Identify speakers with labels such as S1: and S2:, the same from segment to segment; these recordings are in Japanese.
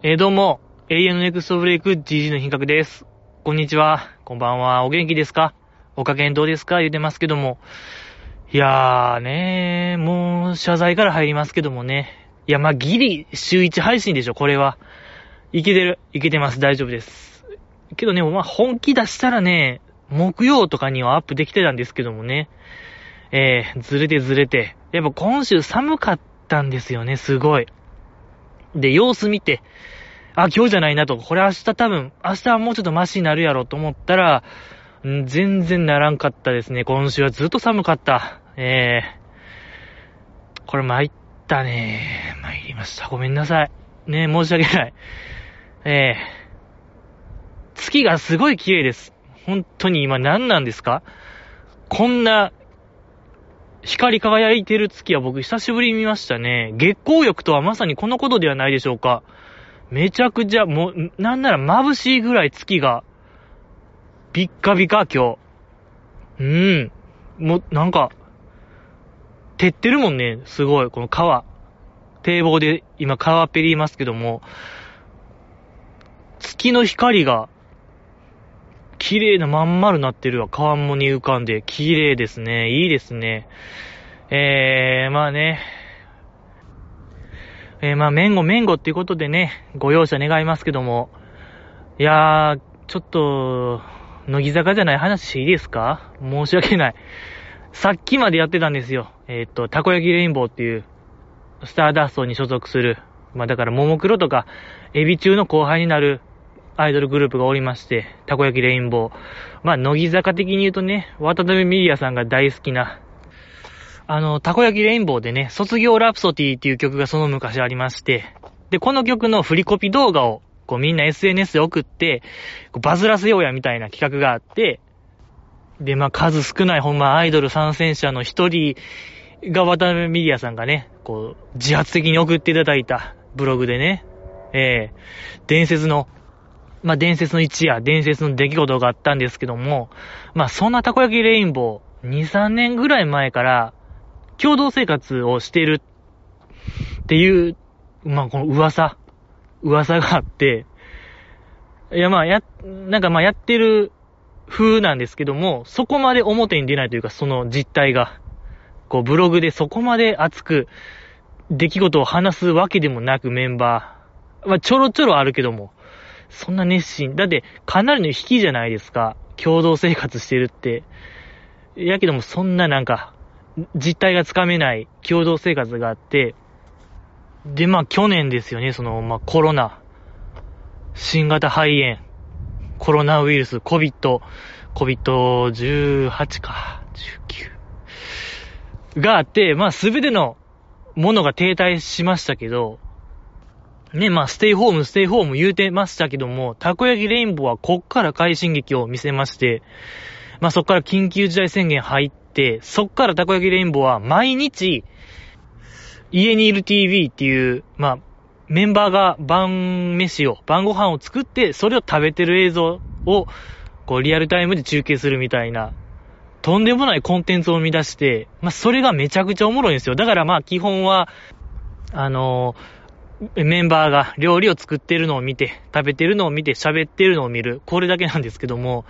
S1: えー、どうも、永遠のネクストブレイク GG の品格です。こんにちは。こんばんは。お元気ですか？お加減どうですか？言うてますけども。いやーねー、もう謝罪から入りますけどもね。いや、まあ、ギリ週1配信でしょ、これは。いけてる。いけてます。大丈夫です。けどね、まあ、本気出したらね、木曜とかにはアップできてたんですけどもね。えー、ずれてずれて。やっぱ今週寒かったんですよね、すごい。で、様子見て、あ、今日じゃないなと、これ明日多分、明日はもうちょっとマシになるやろと思ったら、全然ならんかったですね。今週はずっと寒かった。えー、これ参ったね。参りました。ごめんなさい。ね申し訳ない。えー、月がすごい綺麗です。本当に今何なんですか？こんな光り輝いてる月は僕久しぶりに見ましたね。月光浴とはまさにこのことではないでしょうか。めちゃくちゃ、もう、なんなら眩しいぐらい月が、ビッカビカ今日。うーん。もう、なんか、照ってるもんね、すごい、この川。堤防で今川っぺりいますけども、月の光が綺麗なまん丸なってるわ。川面に浮かんで。綺麗ですね。いいですね。えー、まあね。えー、まあ、めんごめんごっていうことでね、ご容赦願いますけども。いやー、ちょっと、乃木坂じゃない話いいですか？申し訳ない。さっきまでやってたんですよ。えー、っと、たこ焼きレインボーっていう、スターダストに所属する。まあだから、ももクロとか、エビ中の後輩になるアイドルグループがおりまして、たこ焼きレインボー。まあ、乃木坂的に言うとね、渡辺美里さんが大好きな、あの、たこ焼きレインボーでね、卒業ラプソディっていう曲がその昔ありまして、で、この曲の振りコピ動画を、こうみんな SNS で送って、バズらせようやみたいな企画があって、で、まあ、数少ないほんまアイドル参戦者の一人が渡辺美里さんがね、こう、自発的に送っていただいたブログでね、ええー、伝説のまあ、伝説の一夜、伝説の出来事があったんですけども、まあ、そんなたこ焼きレインボー、2、3年ぐらい前から、共同生活をしてるっていう、まあ、この噂、噂があって、いや、まあ、や、なんかまあ、やってる風なんですけども、そこまで表に出ないというか、その実態が、こう、ブログでそこまで熱く、出来事を話すわけでもなくメンバー、まあ、ちょろちょろあるけども、そんな熱心。だって、かなりの引きじゃないですか。共同生活してるって。やけども、そんななんか、実態がつかめない。共同生活があって、で、まあ去年ですよね、その、まあコロナ、新型肺炎、コロナウイルス、COVID、COVID-18 か、19があって、まあすべてのものが停滞しましたけど、ね、まあ、ステイホーム、ステイホーム言うてましたけども、たこ焼きレインボーはこっから快進撃を見せまして、まあ、そっから緊急事態宣言入って、そっからたこ焼きレインボーは毎日、家にいる TV っていう、まあ、メンバーが晩飯を、晩ご飯を作って、それを食べてる映像を、こう、リアルタイムで中継するみたいな、とんでもないコンテンツを生み出して、まあ、それがめちゃくちゃおもろいんですよ。だからまあ、基本は、あのーメンバーが料理を作ってるのを見て、食べてるのを見て、喋ってるのを見る。これだけなんですけども、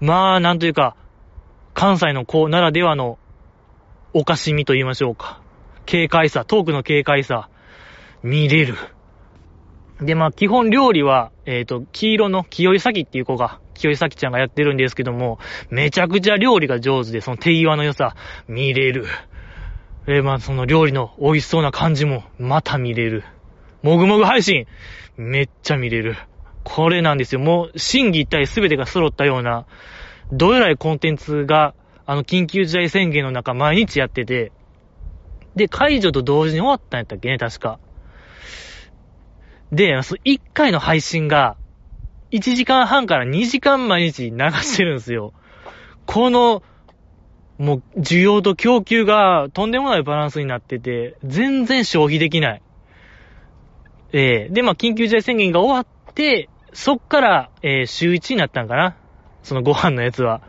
S1: まあ、なんというか、関西の子ならではのおかしみと言いましょうか。軽快さ、トークの軽快さ、見れる。で、まあ、基本料理は、えっ、ー、と、黄色の清井咲っていう子が、清井咲ちゃんがやってるんですけども、めちゃくちゃ料理が上手で、その手際の良さ、見れる。え、まあ、その料理の美味しそうな感じも、また見れる。もぐもぐ配信、めっちゃ見れる。これなんですよ。もう、審議一体全てが揃ったような、どえらいコンテンツが、あの、緊急事態宣言の中、毎日やってて、で、解除と同時に終わったんやったっけね、確か。で、その1回の配信が、1時間半から2時間毎日流してるんですよ。この、もう、需要と供給がとんでもないバランスになってて、全然消費できない。えー、で、まあ、緊急事態宣言が終わって、そっから、えー、週1になったんかなそのご飯のやつは。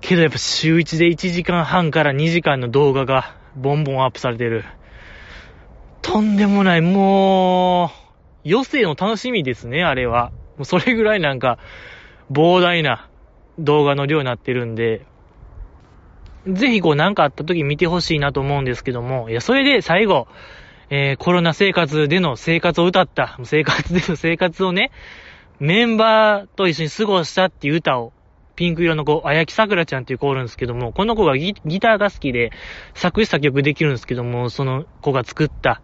S1: けどやっぱ週1で1時間半から2時間の動画がボンボンアップされてる。とんでもない、もう、余生の楽しみですね、あれは。もうそれぐらいなんか、膨大な動画の量になってるんで、ぜひこうなんかあった時見てほしいなと思うんですけども、いや、それで最後、えー、コロナ生活での生活を歌った、生活での生活をね、メンバーと一緒に過ごしたっていう歌を、ピンク色の子、あやきさくらちゃんっていう子おるんですけども、この子がギターが好きで、作詞作曲できるんですけども、その子が作った、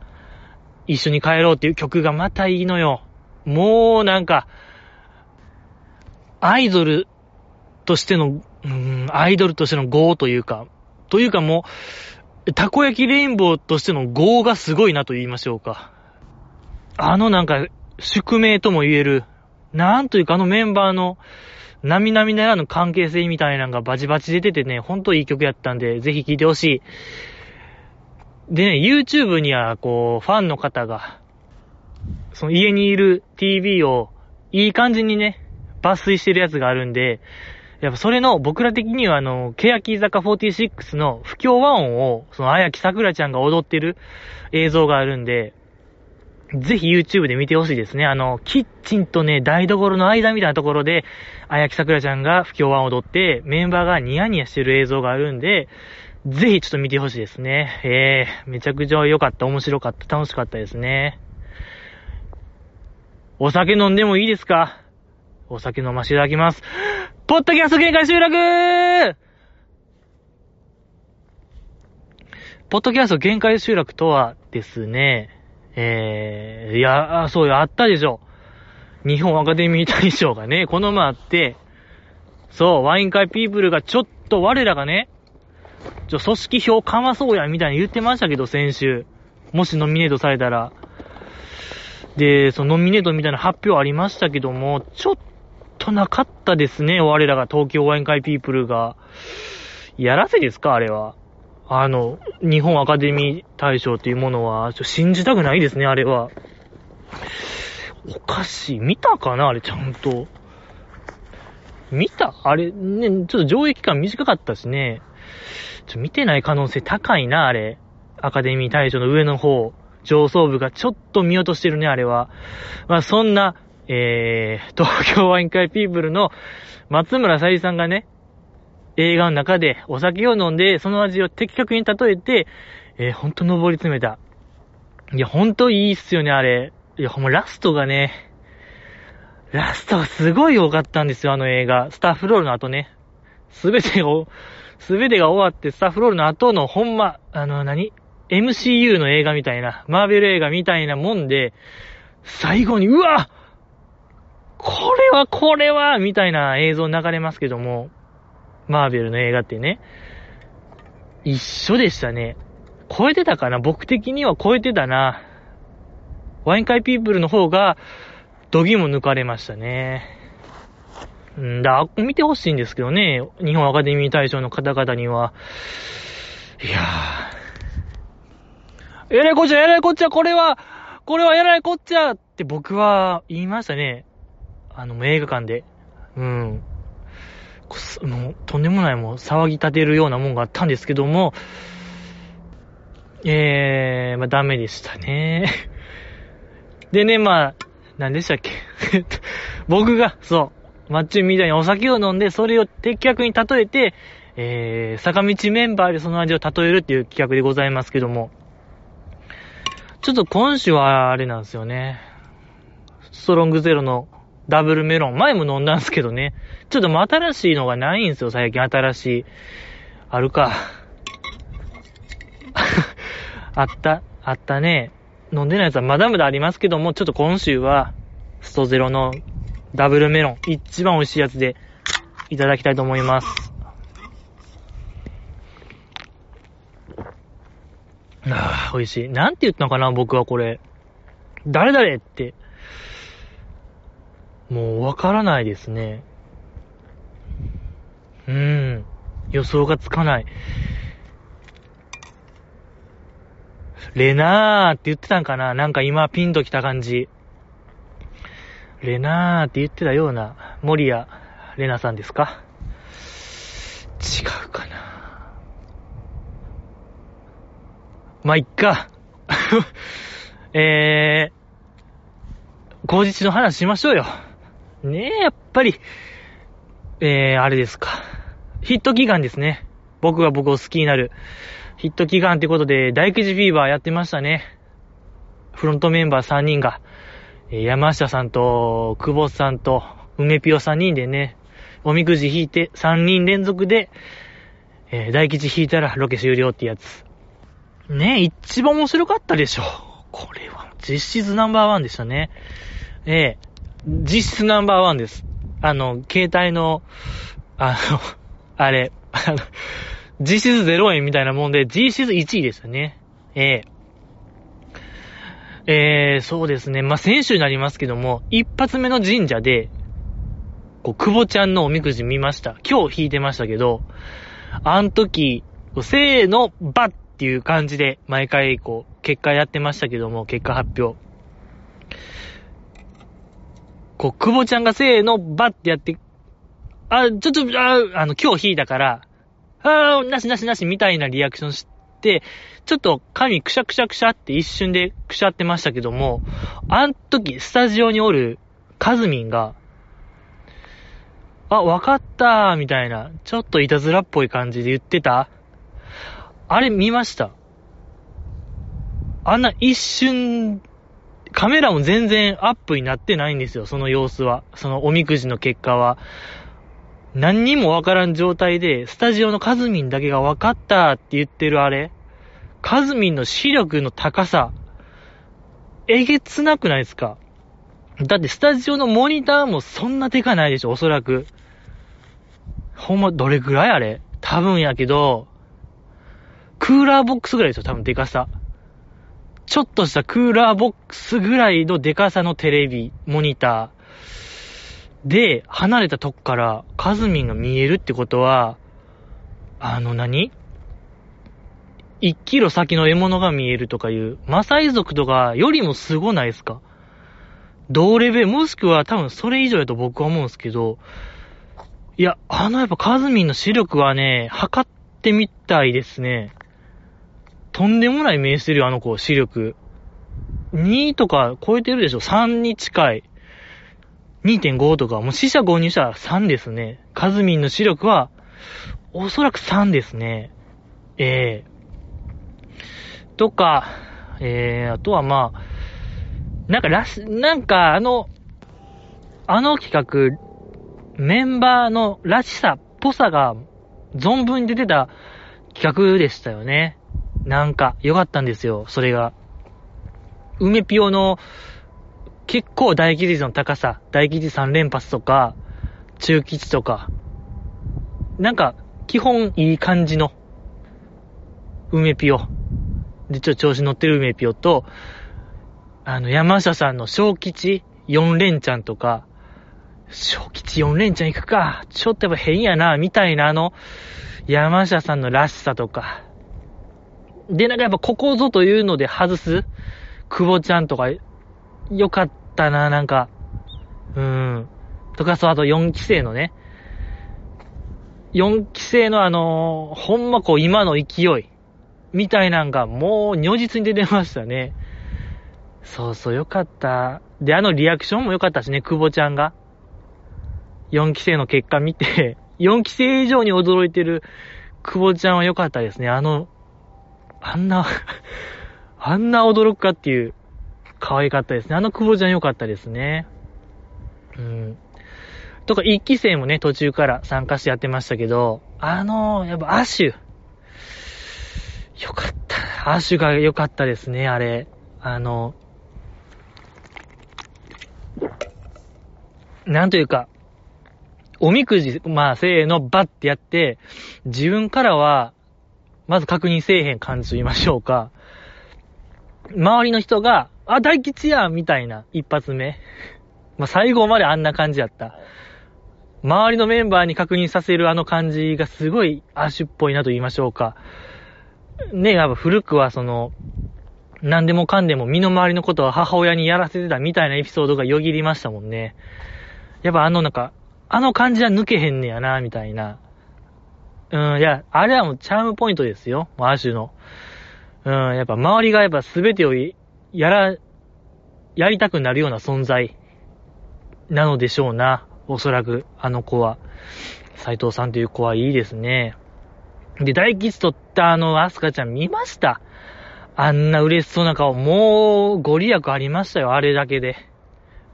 S1: 一緒に帰ろうっていう曲がまたいいのよ。もうなんか、アイドルとしての、うん、アイドルとしての GO というか、というかもう、たこ焼きレインボーとしての GO がすごいなと言いましょうか。あのなんか、宿命とも言える、なんというかあのメンバーの、並々ならぬ関係性みたいなのがバチバチ出ててね、ほんといい曲やったんで、ぜひ聴いてほしい。でね、YouTube には、こう、ファンの方が、その家にいる TV を、いい感じにね、抜粋してるやつがあるんで、やっぱそれの、僕ら的にはあの、欅坂46の不協和音を、その、あやきさくらちゃんが踊ってる映像があるんで、ぜひ YouTube で見てほしいですね。あの、キッチンとね、台所の間みたいなところで、あやきさくらちゃんが不協和音を踊って、メンバーがニヤニヤしてる映像があるんで、ぜひちょっと見てほしいですね。えー、めちゃくちゃ良かった、面白かった、楽しかったですね。お酒飲んでもいいですか？お酒飲ませていただきます。ポッドキャスト限界集落ポッドキャスト限界集落とはですね、えー、いや、そうよ、あったでしょ。日本アカデミー大賞がね、この前あって、そう、ワイン会ピープルがちょっと我らがね、ちょ、組織票かまそうや、みたいに言ってましたけど、先週。もしノミネートされたら。で、そのノミネートみたいな発表ありましたけども、ちょっとなかったですね、我らが東京ワイン会ピープルが。やらせですか、あれは。あの、日本アカデミー大賞っていうものは、ちょ信じたくないですね、あれは。おかしい。見たかなあれ、ちゃんと。見た？あれ、ね、ちょっと上映期間短かったしね。ちょ、見てない可能性高いな、あれ。アカデミー大賞の上の方。上層部がちょっと見落としてるね、あれは。まあ、そんな、えー、東京ワイン会ピープルの松村さゆりさんがね、映画の中でお酒を飲んで、その味を的確に例えて、えー、ほんと登り詰めた。いや、ほんといいっすよね、あれ。いや、ほんまラストがね、ラストがすごい良かったんですよ、あの映画。スタッフロールの後ね。すべてを、すべてが終わってスタッフロールの後のほんま、あの何 ?MCU の映画みたいな、マーベル映画みたいなもんで、最後に、うわこれはこれはみたいな映像流れますけども、マーベルの映画ってね、一緒でしたね。超えてたかな？僕的には超えてたな。ワイン会ピープルの方が、度肝抜かれましたね。んだ、見てほしいんですけどね。日本アカデミー大賞の方々には。いやー。えらいこっちゃ、えらいこっちゃ、これは、これはえらいこっちゃって僕は言いましたね。あの、映画館で。うん。こすもう、とんでもないもう騒ぎ立てるようなもんがあったんですけども、えー、まあダメでしたね。でね、まあ、何でしたっけ 僕が、そう、マッチンみたいにお酒を飲んで、それを的確に例えて、えー、坂道メンバーでその味を例えるっていう企画でございますけども、ちょっと今週はあれなんですよね。ストロングゼロのダブルメロン。前も飲んだんですけどね。ちょっともう新しいのがないんですよ、最近新しい。あるか。あった、あったね。飲んでないやつはまだまだありますけども、ちょっと今週は、ストゼロのダブルメロン、一番美味しいやつでいただきたいと思います。ああ、美味しい。なんて言ったのかな、僕はこれ。誰々って。もうわからないですね。うーん。予想がつかない。レナーって言ってたんかな？なんか今ピンときた感じ。レナーって言ってたような、森谷レナさんですか？違うかなまあ、いっか。えー、後日の話しましょうよ。ねえ、やっぱり、えー、あれですか。ヒット祈願ですね。僕が僕を好きになる。ヒット祈願ってことで、大吉フィーバーやってましたね。フロントメンバー3人が、え、山下さんと、久保さんと、梅ピオ3人でね、おみくじ引いて3人連続で、えー、大吉引いたらロケ終了ってやつ。ねえ一番面白かったでしょ。これは、実質ナンバーワンでしたね。ええー、実質ナンバーワンです。あの、携帯の、あの、あれ、あの、実質0円みたいなもんで、実質1位でしたね。ええー、えー、そうですね。まあ、先週になりますけども、一発目の神社で、こう、久保ちゃんのおみくじ見ました。今日引いてましたけど、あの時、せーの、バッっていう感じで、毎回、こう、結果やってましたけども、結果発表。こう、久保ちゃんがせーの、バッってやって、あ、ちょっと、あ、あの、今日引いたから、あー、なしなしなしみたいなリアクションして、ちょっと髪くしゃくしゃくしゃって一瞬でくしゃってましたけども、あん時、スタジオにおるカズミンが、あ、わかったー、みたいな、ちょっといたずらっぽい感じで言ってた。あれ見ました。あんな一瞬、カメラも全然アップになってないんですよ、その様子は。そのおみくじの結果は。何にもわからん状態で、スタジオのカズミンだけがわかったって言ってるあれ。カズミンの視力の高さ。えげつなくないですかだってスタジオのモニターもそんなでかないでしょ、おそらく。ほんま、どれぐらいあれ多分やけど、クーラーボックスぐらいですよ、多分でかさ。ちょっとしたクーラーボックスぐらいのでかさのテレビ、モニター。で、離れたとこからカズミンが見えるってことは、あの何 ?1 キロ先の獲物が見えるとかいう、マサイ族とかよりもすごないですか？同レベル、もしくは多分それ以上やと僕は思うんですけど、いや、あのやっぱカズミンの視力はね、測ってみたいですね。とんでもない目してるよ、あの子、視力。2とか超えてるでしょ ?3 に近い。2.5とか、もう死者購入したら3ですね。カズミンの視力は、おそらく3ですね。ええー、とか、ええー、あとはまあ、なんか、らし、なんか、あの、あの企画、メンバーのらしさ、ぽさが、存分に出てた企画でしたよね。なんか、良かったんですよ、それが。梅ピオの、結構大吉率の高さ、大吉3連発とか、中吉とか、なんか、基本いい感じの、梅ピオ。で、ちょっと調子乗ってる梅ピオと、あの、山下さんの小吉4連チャンとか、小吉4連チャン行くか、ちょっとやっぱ変やな、みたいなあの、山下さんのらしさとか。で、なんかやっぱここぞというので外す、久保ちゃんとか、よかったな、なんか。うん。とか、そう、あと4期生のね。4期生のあのー、ほんまこう今の勢い、みたいなんがもう如実に出てましたね。そうそう、よかった。で、あのリアクションもよかったしね、久保ちゃんが。4期生の結果見て、4期生以上に驚いてる久保ちゃんはよかったですね。あの、あんな あんな驚くかっていう、可愛かったですね。あの久保ちゃんよかったですね。うん。とか、1期生もね、途中から参加してやってましたけど、あのやっぱアシュ。よかった。アシュが良かったですね、あれ。あの、なんというか、おみくじ、まあ、せーの、バッてやって、自分からは、まず確認せえへん感じと言いましょうか。周りの人が、あ、大吉やみたいな、一発目。まあ、最後まであんな感じやった。周りのメンバーに確認させるあの感じがすごいアシュっぽいなと言いましょうか。ね、やっぱ古くはその、何でもかんでも身の回りのことは母親にやらせてたみたいなエピソードがよぎりましたもんね。やっぱあのなんか、あの感じは抜けへんねやな、みたいな。うん、いや、あれはもうチャームポイントですよ、もうアシュの。うん、やっぱ周りがやっぱ全てをやら、やりたくなるような存在なのでしょうな。おそらく、あの子は。斎藤さんという子はいいですね。で、大吉取ったあの、アスカちゃん見ました？あんな嬉しそうな顔、もう、ご利益ありましたよ、あれだけで。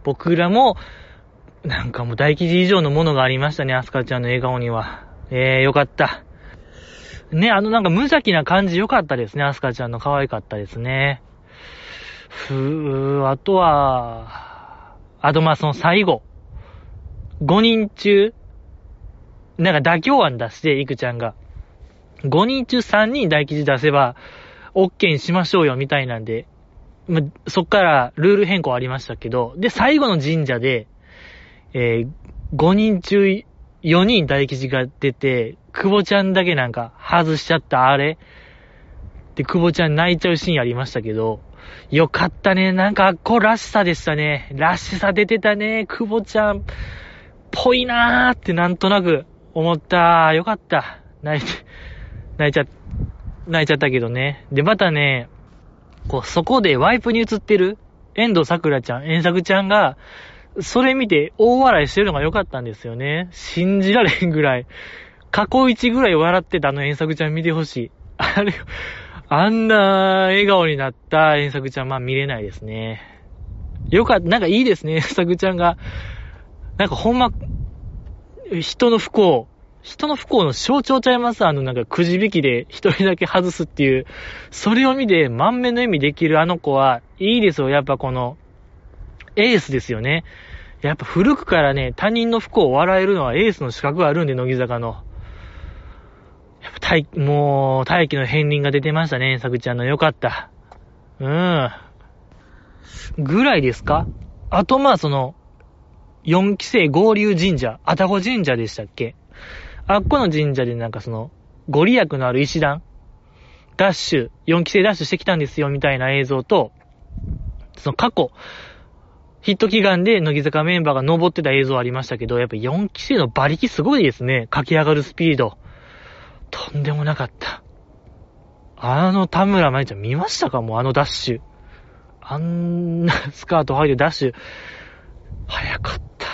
S1: 僕らも、なんかもう大吉以上のものがありましたね、アスカちゃんの笑顔には。えー、よかった。ね、あのなんか無邪気な感じよかったですね、アスカちゃんの可愛かったですね。ふー、あとは、あとまあその最後。5人中、なんか妥協案出して、いくちゃんが。5人中3人大吉出せば、OK にしましょうよ、みたいなんで。ま、そっからルール変更ありましたけど、で、最後の神社で、えー、5人中4人大吉が出て、久保ちゃんだけなんか外しちゃったあれ。で、久保ちゃん泣いちゃうシーンありましたけど、よかったね。なんか、こう、らしさでしたね。らしさ出てたね。久保ちゃん、ぽいなーってなんとなく思った。よかった。泣いて、泣いちゃ、泣いちゃったけどね。で、またね、こう、そこでワイプに映ってる遠藤桜ちゃん、遠作ちゃんが、それ見て大笑いしてるのが良かったんですよね。信じられんぐらい。過去一ぐらい笑ってたあの遠作ちゃん見てほしい。あれ、あんな笑顔になった遠作ちゃん、まあ見れないですね。よかった、なんかいいですね、遠作ちゃんが。なんかほんま、人の不幸、人の不幸の象徴ちゃいます？あのなんかくじ引きで一人だけ外すっていう。それを見て満面の笑みできるあの子はいいですよ。やっぱこの、エースですよね。やっぱ古くからね、他人の不幸を笑えるのはエースの資格があるんで、乃木坂の。やっぱ大、もう、大気の片鱗が出てましたね、さくちゃんの。よかった。うん。ぐらいですか？あと、まあ、その、4期生合流神社、あたご神社でしたっけ？あっこの神社でなんかその、ご利益のある石段、ダッシュ、4期生ダッシュしてきたんですよ、みたいな映像と、その過去、ヒット祈願で乃木坂メンバーが登ってた映像ありましたけど、やっぱ4期生の馬力すごいですね。駆け上がるスピード。とんでもなかった。あの田村舞ちゃん見ましたか？もうあのダッシュ。あんなスカート履いてダッシュ。早かった。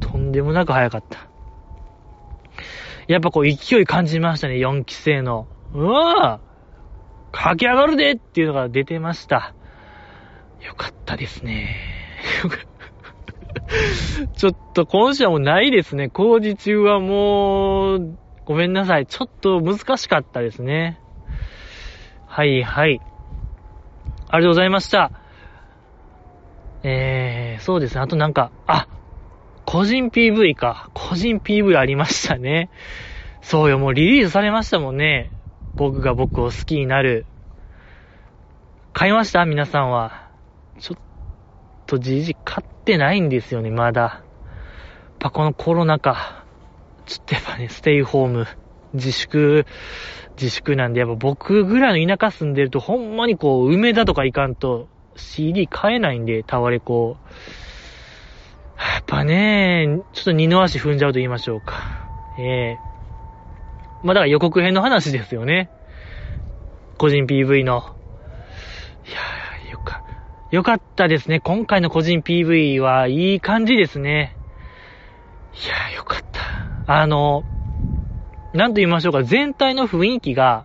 S1: とんでもなく早かった。やっぱこう勢い感じましたね、4期生の。うわぁ駆け上がるでっていうのが出てました。よかったですね。ちょっと今週はもうないですね。工事中はもう、ごめんなさい。ちょっと難しかったですね。はいはい。ありがとうございました。えー、そうですね。あとなんか、あ、個人 PV か。個人 PV ありましたね。そうよ、もうリリースされましたもんね。僕が僕を好きになる。買いました？皆さんは。とじじ買ってないんですよね、まだ。やっぱこのコロナ禍。ちょっとやっぱね、ステイホーム、自粛、自粛なんで、やっぱ僕ぐらいの田舎住んでると、ほんまにこう、梅田とか行かんと、CD 買えないんで、タワレコ。やっぱね、ちょっと二の足踏んじゃうと言いましょうか。ええー、まあだから予告編の話ですよね。個人 PV の。いやよか、ったですね。今回の個人 PV はいい感じですね。いやーよかった。あの、なんと言いましょうか、全体の雰囲気が、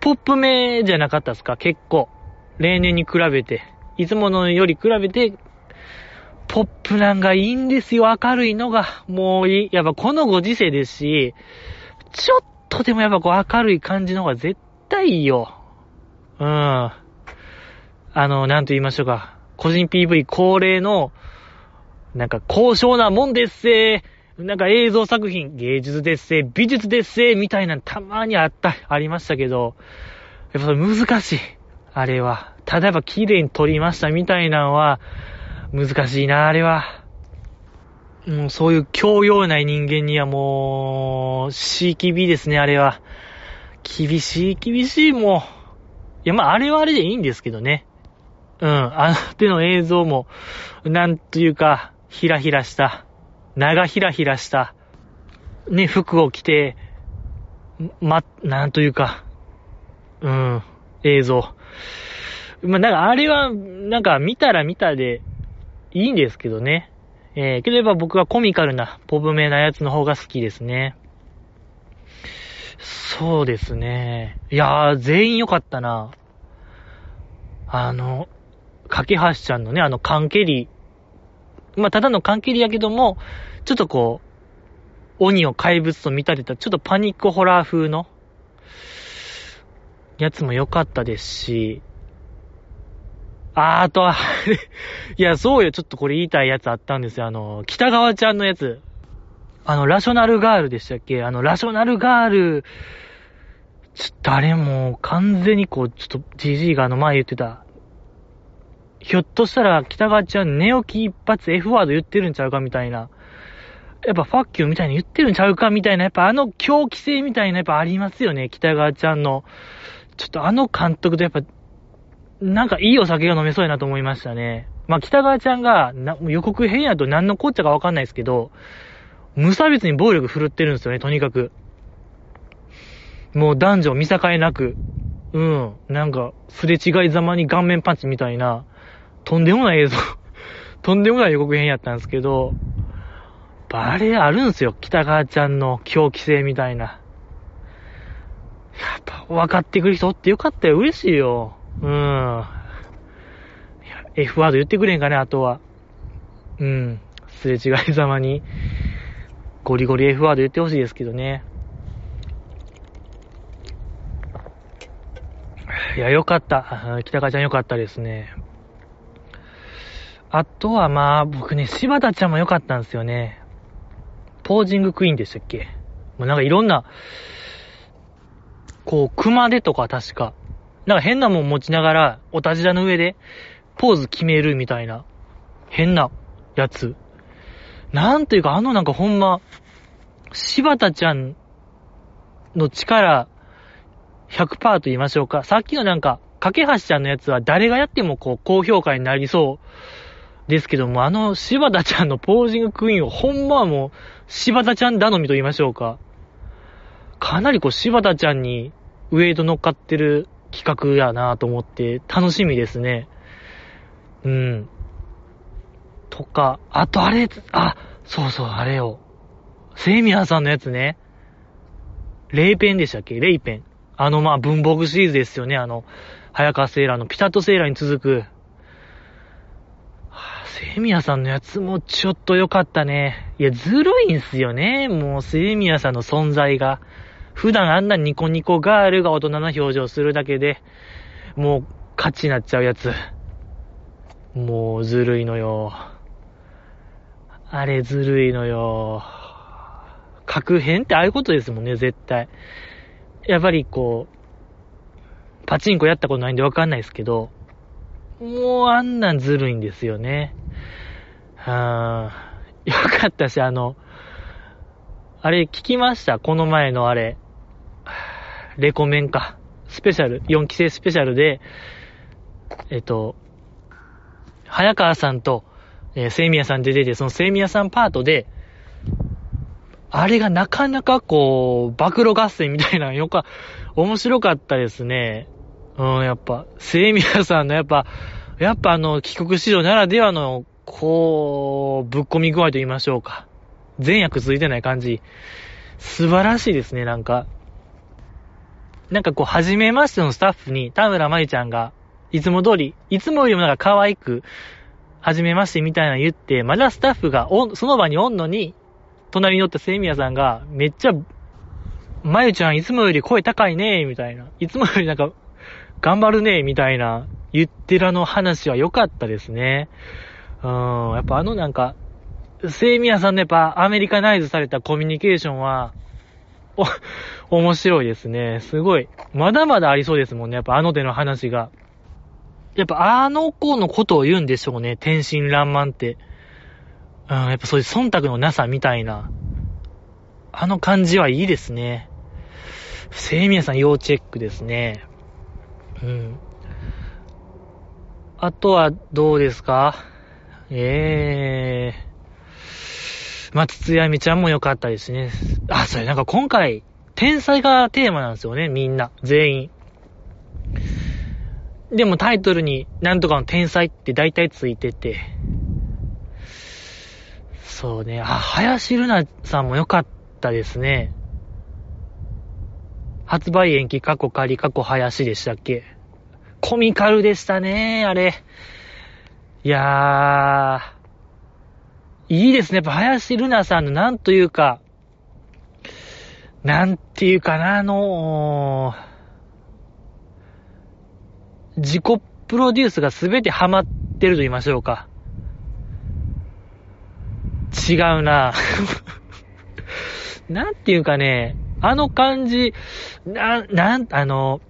S1: ポップ目じゃなかったですか？結構。例年に比べて。いつものより比べて、ポップなんがいいんですよ。明るいのが。もういい。やっぱこのご時世ですし、ちょっとでもやっぱこう明るい感じの方が絶対いいよ。うん。あの、なんと言いましょうか。個人 PV 恒例の、なんか高尚なもんですせなんか映像作品、芸術ですせ美術ですせみたいなたまにあった、ありましたけど、やっぱ難しい。あれは。ただやっぱ綺麗に撮りましたみたいなのは、難しいな、あれは。もうそういう教養ない人間にはもう、しいきびですね、あれは。厳しい、厳しい、もう。いや、まあ、あれはあれでいいんですけどね。うん、あの手の映像も、なんというか、ひらひらした、長ひらひらした、ね、服を着て、ま、なんというか、うん、映像。まあ、なんかあれは、なんか見たら見たでいいんですけどね。えー、ければ僕はコミカルな、ポブめなやつの方が好きですね。そうですね。いやー、全員良かったな。あの、架橋ちゃんのね、あの、缶蹴り。まあ、ただの缶蹴りやけども、ちょっとこう、鬼を怪物と見立てた、ちょっとパニックホラー風の、やつも良かったですし、あー、といや、そうよ、ちょっとこれ言いたいやつあったんですよ。あの、北川ちゃんのやつ。あの、ラショナルガールでしたっけ？あの、ラショナルガール、ちょっとあれも完全にこう、ちょっと GG があの前言ってた。ひょっとしたら北川ちゃん寝起き一発 F ワード言ってるんちゃうかみたいな。やっぱファッキューみたいに言ってるんちゃうかみたいな、やっぱあの狂気性みたいなやっぱありますよね、北川ちゃんの。ちょっとあの監督とやっぱなんかいいお酒が飲めそうやなと思いましたね。まあ、北川ちゃんが、予告編やと何のこっちゃかわかんないですけど、無差別に暴力振るってるんですよね、とにかく。もう男女見境なく、うん、なんか、すれ違いざまに顔面パンチみたいな、とんでもない映像 とんでもない予告編やったんですけど、バレあるんすよ、北川ちゃんの狂気性みたいな。やっぱ分かってくる人おってよかったよ、嬉しいよ。うん。いや F ワード言ってくれんかね、あとは。うん。すれ違いざまに、ゴリゴリ F ワード言ってほしいですけどね。いや、よかった。北川ちゃんよかったですね。あとはまあ、僕ね、柴田ちゃんもよかったんですよね。ポージングクイーンでしたっけ？もうなんかいろんな、こう、熊手とか確か、なんか変なもん持ちながら、おたじらの上で、ポーズ決めるみたいな、変なやつ。なんというか、あのなんかほんま、柴田ちゃんの力100%と言いましょうか。さっきのなんか、架橋ちゃんのやつは誰がやってもこう、高評価になりそうですけども、あの柴田ちゃんのポージングクイーンをほんまはもう、柴田ちゃん頼みと言いましょうか。かなりこう、柴田ちゃんにウェイト乗っかってる企画やなと思って楽しみですね。うん。とか、あとあれ、あ、そうそう、あれよ。セイミヤさんのやつね。レイペンでしたっけ？レイペン。あの、まあ、文房具シリーズですよね。あの、早川セーラーのピタッとセーラーに続く。セミヤさんのやつもちょっと良かったね。いや、ずるいんすよね。もう、セミヤさんの存在が。普段あんなニコニコガールが大人な表情するだけで、もう、価値になっちゃうやつ。もう、ずるいのよ。あれずるいのよ。確変ってああいうことですもんね、絶対。やっぱりこう、パチンコやったことないんでわかんないですけど、もうあんなんずるいんですよね。はぁ、よかったし、あの、あれ聞きました？この前のあれ。レコメンか。スペシャル、4期生スペシャルで、えっと、早川さんと、えー、セイミヤさん出てて、そのセイミヤさんパートで、あれがなかなかこう、暴露合戦みたいなよか、面白かったですね。うん、やっぱ、セイミヤさんのやっぱ、やっぱあの、帰国子女ならではの、こう、ぶっ込み具合と言いましょうか。善悪続いてない感じ。素晴らしいですね、なんか。なんかこう、初めましてのスタッフに、田村まゆちゃんが、いつも通り、いつもよりもなんか可愛く、初めましてみたいな言って、まだスタッフがお、その場におんのに、隣におったセミヤさんが、めっちゃ、まゆちゃんいつもより声高いねみたいな。いつもよりなんか、頑張るねみたいな、言ってるあの話は良かったですね。うん、やっぱあのなんか、セイミヤさんのやっぱアメリカナイズされたコミュニケーションは、お、面白いですね。すごい。まだまだありそうですもんね。やっぱあの手の話が。やっぱあの子のことを言うんでしょうね。天真爛漫って。うん、やっぱそういう忖度のなさみたいな。あの感じはいいですね。セイミヤさん要チェックですね。うん。あとはどうですか？ええー。まあ、筒やみちゃんも良かったですね。あ、それなんか今回、天才がテーマなんですよね、みんな。全員。でもタイトルになんとかの天才って大体ついてて、そうね、あ、林ルナさんも良かったですね。発売延期過去仮過去林でしたっけ？コミカルでしたね、あれ。いやー、いいですね。やっぱ林ルナさんのなんというか、なんていうかな、あのー、自己プロデュースがすべてハマってると言いましょうか。違うな なんていうかね、あの感じ、な、なん、あの、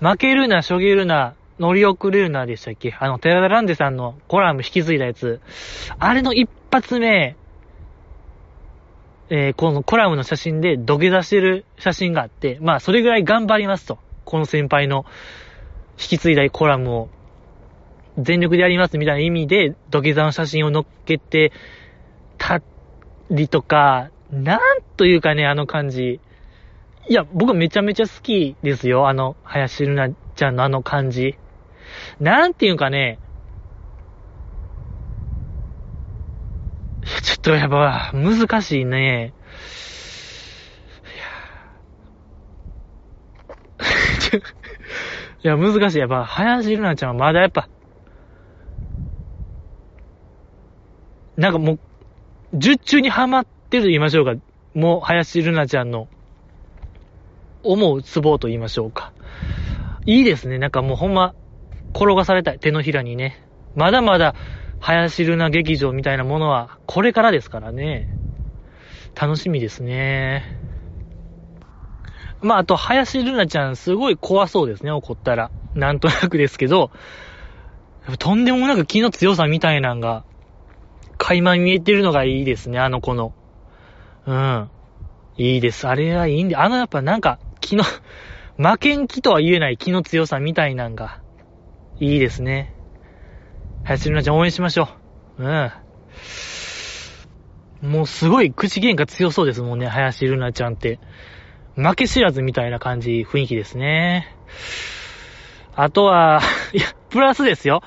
S1: 負けるな、しょげるな、乗り遅れるなでしたっけ？あの、テラダランデさんのコラム引き継いだやつ。あれの一発目、えー、このコラムの写真で土下座してる写真があって、まあ、それぐらい頑張りますと。この先輩の引き継いだコラムを全力でやりますみたいな意味で土下座の写真を載っけてたりとか、なんというかね、あの感じ。いや、僕めちゃめちゃ好きですよ。あの、林ルナちゃんのあの感じ。なんていうかね、ちょっとやっぱ、難しいね。いや、難しい。やっぱ、林ルナちゃんはまだやっぱ、なんかもう、術中にはまってると言いましょうか。もう、林ルナちゃんの、思うツボと言いましょうか。いいですね。なんかもうほんま、転がされたい。手のひらにね。まだまだ、林ルナ劇場みたいなものは、これからですからね。楽しみですね。まあ、あと、林ルナちゃん、すごい怖そうですね、怒ったら。なんとなくですけど、とんでもなく気の強さみたいなんが、垣間見えてるのがいいですね、あの子の。うん。いいです。あれはいいんで、あのやっぱなんか、気の、負けん気とは言えない気の強さみたいなんが、いいですね。林ルナちゃん応援しましょう。うん。もうすごい口喧嘩強そうですもんね、林ルナちゃんって。負け知らずみたいな感じ、雰囲気ですね。あとは、いや、プラスですよ。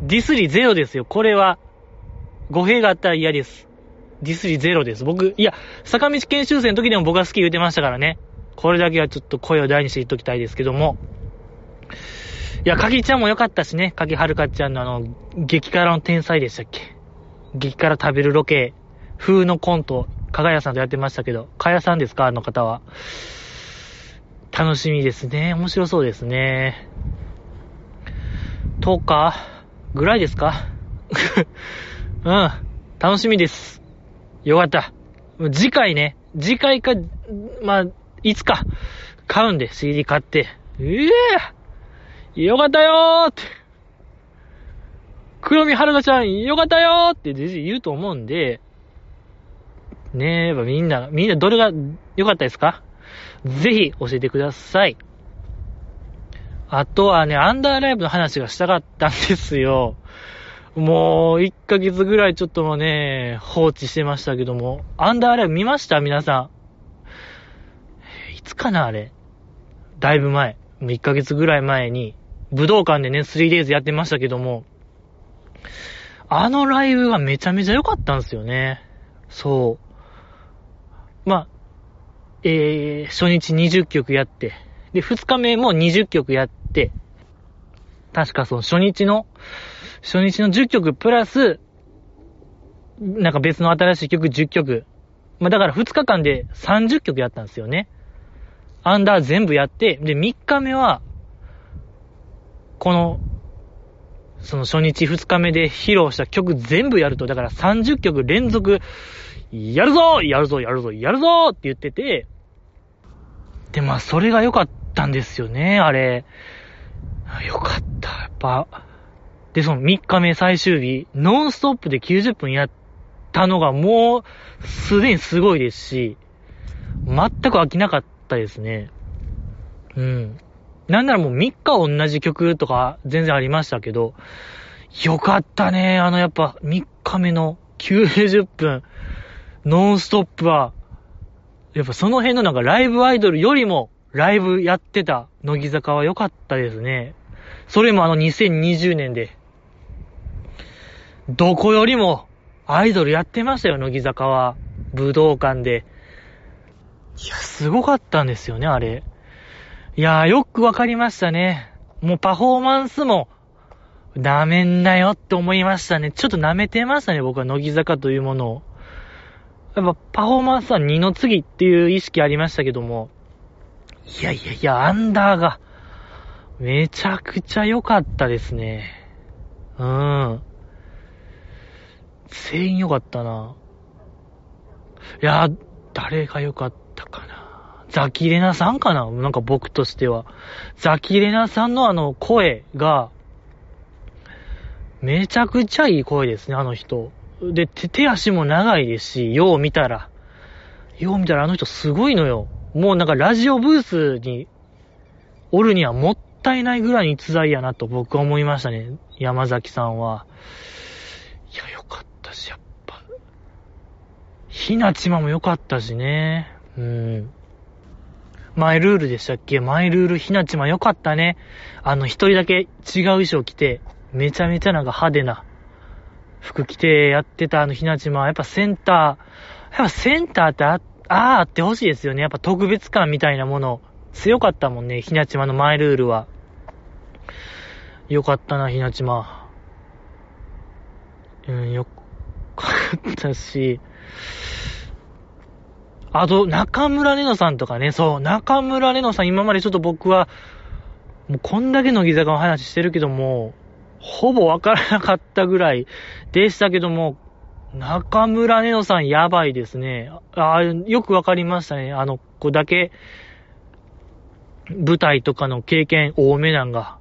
S1: ディスリゼロですよ。これは、語弊があったら嫌です。ディスリゼロです。僕、いや、坂道研修生の時でも僕は好き言うてましたからね。これだけはちょっと声を大にして言っときたいですけども。いや、かぎちゃんも良かったしね。かぎはるかちゃんのあの、激辛の天才でしたっけ激辛食べるロケ風のコント、かがやさんとやってましたけど、かやさんですか？あの方は。楽しみですね。面白そうですね。10日ぐらいですか？うん。楽しみです。よかった。次回ね、次回か、まあ、いつか、買うんで、CD 買って。ええー、よかったよーって。黒見春菜ちゃん、よかったよーって全然言うと思うんで、ねえ、やっぱみんな、みんなどれが良かったですか？ぜひ教えてください。あとはね、アンダーライブの話がしたかったんですよ。もう、1ヶ月ぐらいちょっともね、放置してましたけども、アンダーライブ見ました？皆さん。いつかなあれ。だいぶ前。もう1ヶ月ぐらい前に、武道館でね、3days やってましたけども、あのライブがめちゃめちゃ良かったんですよね。そう。まあ、えー、初日20曲やって、で、2日目も20曲やって、確かその初日の、初日の10曲プラス、なんか別の新しい曲10曲。まあ、だから2日間で30曲やったんですよね。アンダー全部やって、で、3日目は、この、その初日2日目で披露した曲全部やると、だから30曲連続、やるぞやるぞやるぞやるぞって言ってて、で、まあ、それが良かったんですよね、あれ。よかった。やっぱ、で、その3日目最終日、ノンストップで90分やったのがもう、すでにすごいですし、全く飽きなかったですね。うん。なんならもう3日同じ曲とか全然ありましたけど、よかったね。あのやっぱ3日目の90分、ノンストップは、やっぱその辺のなんかライブアイドルよりもライブやってた乃木坂は良かったですね。それもあの2020年で。どこよりもアイドルやってましたよ、乃木坂は。武道館で。いや、すごかったんですよね、あれ。いやー、よくわかりましたね。もうパフォーマンスも、舐めんなよって思いましたね。ちょっと舐めてましたね、僕は乃木坂というものを。やっぱパフォーマンスは2の次っていう意識ありましたけども、いやいやいや、アンダーが、めちゃくちゃ良かったですね。うん。全員良かったな。いや、誰が良かったかな。ザキレナさんかな？なんか僕としては。ザキレナさんのあの声が、めちゃくちゃいい声ですね、あの人。で、手、足も長いですし、よう見たら。よう見たらあの人すごいのよ。もうなんかラジオブースにおるにはもったいないぐらい逸材やなと僕は思いましたね。山崎さんは。いや、よかったし、やっぱ。ひなちまもよかったしね。うん。マイルールでしたっけ？マイルールひなちまよかったね。あの、一人だけ違う衣装着て、めちゃめちゃなんか派手な服着てやってたあのひなちま、やっぱセンター、やっぱセンターってあ、ああってほしいですよね。やっぱ特別感みたいなもの、強かったもんね、ひなちまのマイルールは。よかったな、ひなちま。うん、よ かったし、あと、中村ねのさんとかね、そう、中村ねのさん、今までちょっと僕は、もうこんだけ乃木坂の話してるけども、ほぼわからなかったぐらいでしたけども、中村ねのさんやばいですね。ああよくわかりましたね。あの子だけ、舞台とかの経験多めなんが。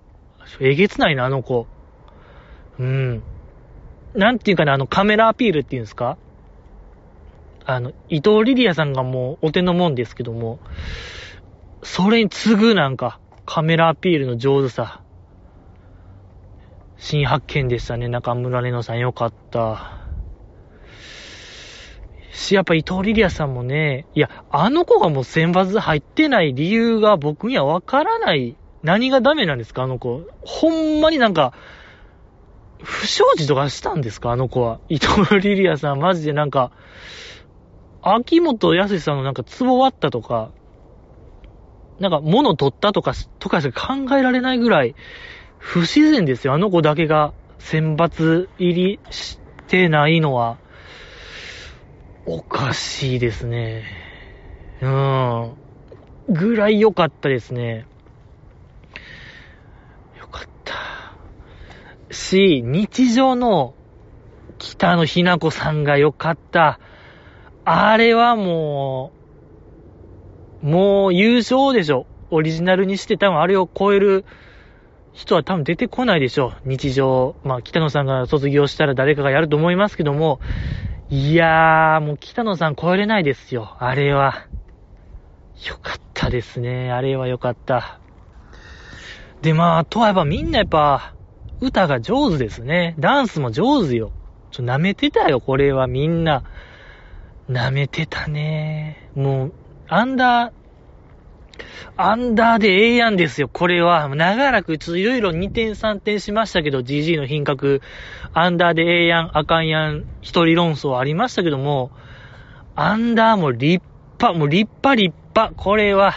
S1: えげつないな、あの子。うん。なんていうかな、あのカメラアピールっていうんですか？あの、伊藤リリアさんがもうお手のもんですけども、それに次ぐなんか、カメラアピールの上手さ。新発見でしたね。中村玲乃さんよかった。し、やっぱ伊藤リリアさんもね、いや、あの子がもう選抜入ってない理由が僕にはわからない。何がダメなんですか？あの子。ほんまになんか、不祥事とかしたんですか？あの子は。伊藤リリアさんマジでなんか、秋元康さんのなんか壺割ったとか、なんか物取ったとか、とかしか考えられないぐらい、不自然ですよ。あの子だけが選抜入りしてないのは、おかしいですね。うん。ぐらい良かったですね。よかった。し、日常の北野ひな子さんが良かった。あれはもう、もう優勝でしょ。オリジナルにして多分あれを超える人は多分出てこないでしょう。日常。まあ、北野さんが卒業したら誰かがやると思いますけども、いやー、もう北野さん超えれないですよ。あれは。よかったですね。あれはよかった。で、まあ、あとはやっぱみんなやっぱ、歌が上手ですね。ダンスも上手よ。ちょ、舐めてたよ、これはみんな。舐めてたね。もう、アンダー、アンダーでええやんですよ、これは。長らくちょっといろいろ2点3点しましたけど、GG の品格、アンダーでええやん、あかんやん、一人論争ありましたけども、アンダーも立派、もう立派立派、これは。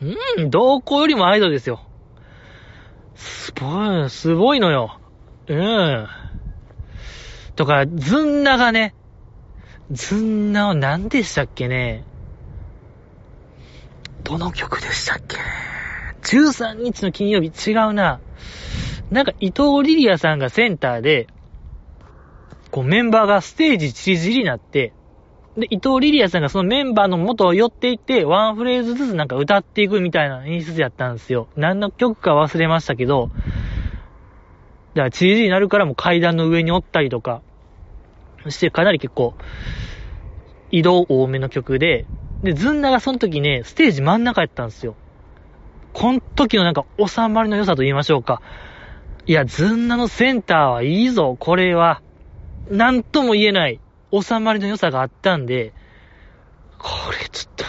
S1: うん、どこよりもアイドルですよ。すごい、すごいのよ。うん。とか、ズンナがね、ズンナは何でしたっけね？どの曲でしたっけ ?13 日の金曜日違うな。なんか伊藤リリアさんがセンターで、こうメンバーがステージチリチリになって、で、伊藤リリアさんがそのメンバーの元を寄っていって、ワンフレーズずつなんか歌っていくみたいな演出やったんですよ。何の曲か忘れましたけど、だからチリチリになるからもう階段の上におったりとか、そしてかなり結構、移動多めの曲で、で、ズンナがその時ね、ステージ真ん中やったんですよ。この時のなんか収まりの良さと言いましょうか。いや、ズンナのセンターはいいぞ、これは。なんとも言えない収まりの良さがあったんで、これちょっと、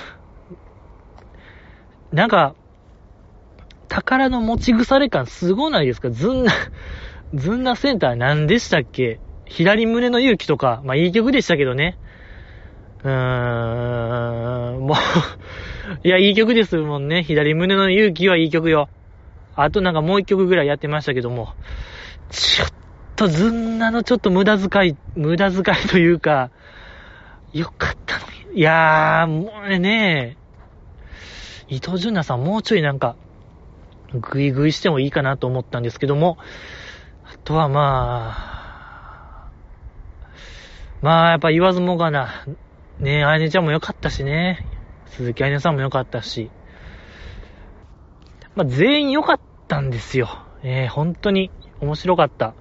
S1: なんか、宝の持ち腐れ感すごないですか？ずんな、ずんなセンター何でしたっけ？左胸の勇気とか、まあいい曲でしたけどね。うーん、もう いや、いい曲ですもんね。左胸の勇気はいい曲よ。あとなんかもう一曲ぐらいやってましたけども、ちょっとずんなのちょっと無駄遣い、無駄遣いというか、よかったのに。いやー、もうね、伊藤純奈さんもうちょいなんか、ぐいぐいしてもいいかなと思ったんですけども、あとはまあ、まあやっぱ言わずもがな、ねえ、あやねちゃんも良かったしね、鈴木あやねさんも良かったし、まあ全員良かったんですよ。えー、本当に面白かった。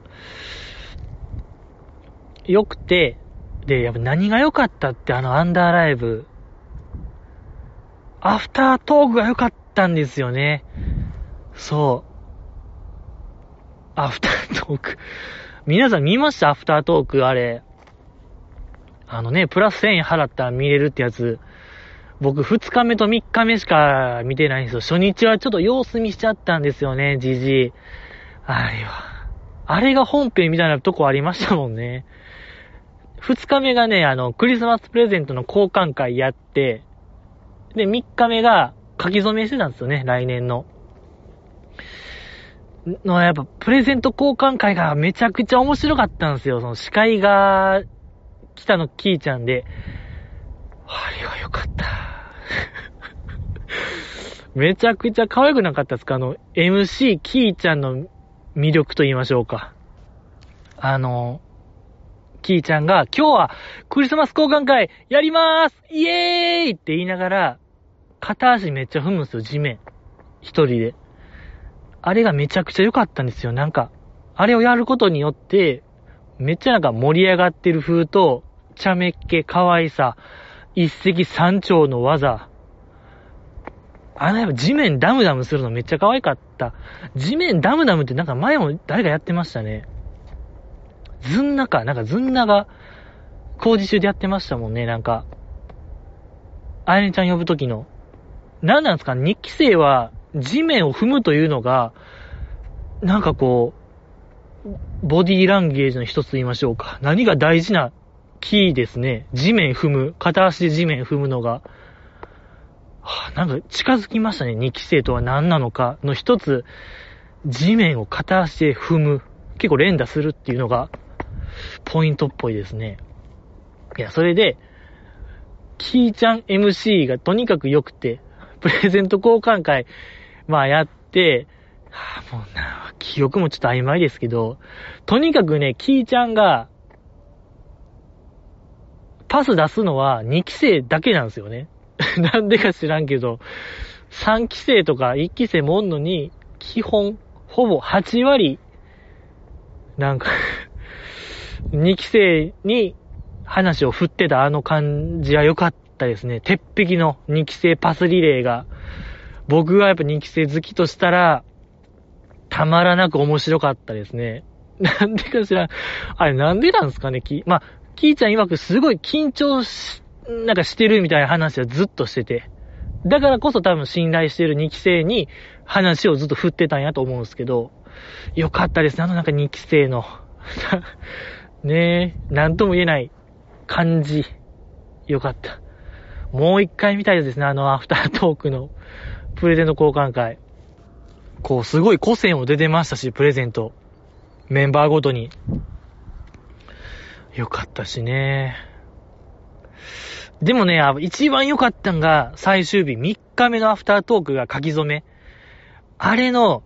S1: 良くて、で、やっぱ何が良かったってあのアンダーライブ、アフタートークが良かったんですよね。そう。アフタートーク。皆さん見ました？アフタートーク、あれ。あのね、プラス1000円払ったら見れるってやつ。僕、2日目と3日目しか見てないんですよ。初日はちょっと様子見しちゃったんですよね、じじい。あれは。あれが本編みたいなとこありましたもんね。2日目がね、あの、クリスマスプレゼントの交換会やって、で、3日目が書き初めしてたんですよね、来年の。の、やっぱ、プレゼント交換会がめちゃくちゃ面白かったんですよ。その司会が、北野キーちゃんで、あれはよかった。めちゃくちゃ可愛くなかったですか？あの、MC キーちゃんの魅力と言いましょうか。あの、キーちゃんが、今日はクリスマス交換会やりまーすイエーイって言いながら、片足めっちゃ踏むんですよ、地面。一人で。あれがめちゃくちゃ良かったんですよ。なんか、あれをやることによって、めっちゃなんか盛り上がってる風と、茶目っ気、可愛さ、一石三鳥の技。あのやっぱ地面ダムダムするのめっちゃ可愛かった。地面ダムダムってなんか前も誰かやってましたね。ずんなか、なんかずんなが工事中でやってましたもんね、なんか。あやねちゃん呼ぶときの。なんなんですか日記生は地面を踏むというのが、なんかこう、ボディーランゲージの一つと言いましょうか。何が大事なキーですね。地面踏む。片足で地面踏むのが。はあ、なんか近づきましたね。二期生とは何なのかの一つ、地面を片足で踏む。結構連打するっていうのが、ポイントっぽいですね。いや、それで、キーちゃん MC がとにかく良くて、プレゼント交換会、まあやって、はあ、もうな、記憶もちょっと曖昧ですけど、とにかくね、キーちゃんが、パス出すのは2期生だけなんですよね。なんでか知らんけど、3期生とか1期生もんのに、基本、ほぼ8割、なんか 2期生に話を振ってたあの感じは良かったですね。鉄壁の2期生パスリレーが。僕はやっぱ2期生好きとしたら、たまらなく面白かったですね。なんでかしら、あれなんでなんですかね、き、まあ、キーちゃん曰くすごい緊張し、なんかしてるみたいな話はずっとしてて。だからこそ多分信頼してる2期生に話をずっと振ってたんやと思うんですけど、よかったですね、あのなんか2期生の。ねえ、なんとも言えない感じ。よかった。もう一回見たいですね、あのアフタートークのプレゼント交換会。こう、すごい個性も出てましたし、プレゼント。メンバーごとに。よかったしね。でもね、一番良かったんが、最終日3日目のアフタートークが書き初め。あれの、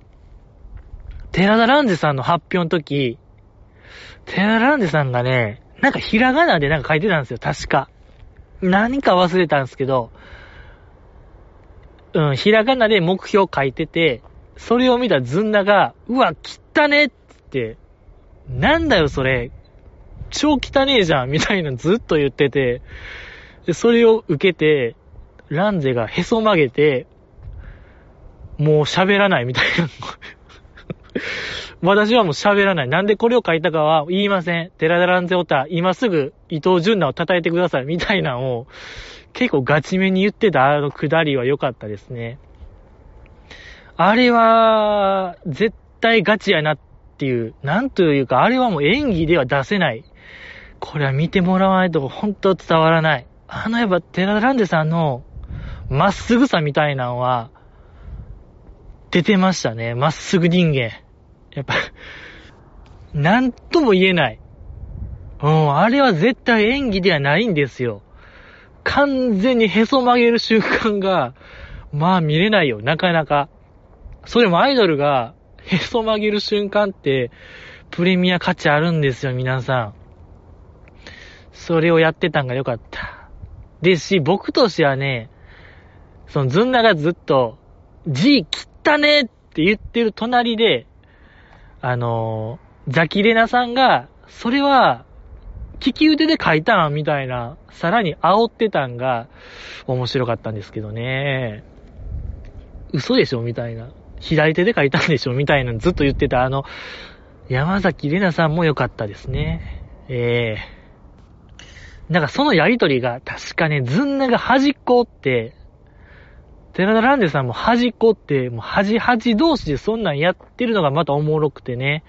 S1: 寺田ランジさんの発表の時、寺田ランジさんがね、なんかひらがなでなんか書いてたんですよ、確か。何か忘れたんですけど、うん、ひらがなで目標書いてて、それを見たずんなが、うわ、汚ねっつって、なんだよそれ、超汚えじゃん、みたいなずっと言ってて、で、それを受けて、ランゼがへそ曲げて、もう喋らないみたいな。私はもう喋らない。なんでこれを書いたかは言いません。寺田ランゼオタ、今すぐ伊藤純奈を叩いてください。みたいなのを、結構ガチめに言ってたあのくだりは良かったですね。あれは、絶対ガチやなっていう、なんというか、あれはもう演技では出せない。これは見てもらわないと本当伝わらない。あのやっぱ、テラランデさんの、まっすぐさみたいなのは、出てましたね。まっすぐ人間。やっぱ、なんとも言えない。うん、あれは絶対演技ではないんですよ。完全にへそ曲げる瞬間が、まあ見れないよ、なかなか。それもアイドルが、へそ曲げる瞬間って、プレミア価値あるんですよ、皆さん。それをやってたんがよかった。ですし、僕としてはね、そのズンナがずっと、G 切ったねって言ってる隣で、あのー、ザキレナさんが、それは、利き腕で書いたんみたいな、さらに煽ってたんが、面白かったんですけどね。嘘でしょみたいな。左手で書いたんでしょみたいなずっと言ってたあの、山崎玲奈さんも良かったですね。ええー。なんかそのやりとりが確かね、ずんなが端っこって、寺田ランデさんも端っこって、もう端端同士でそんなんやってるのがまたおもろくてね。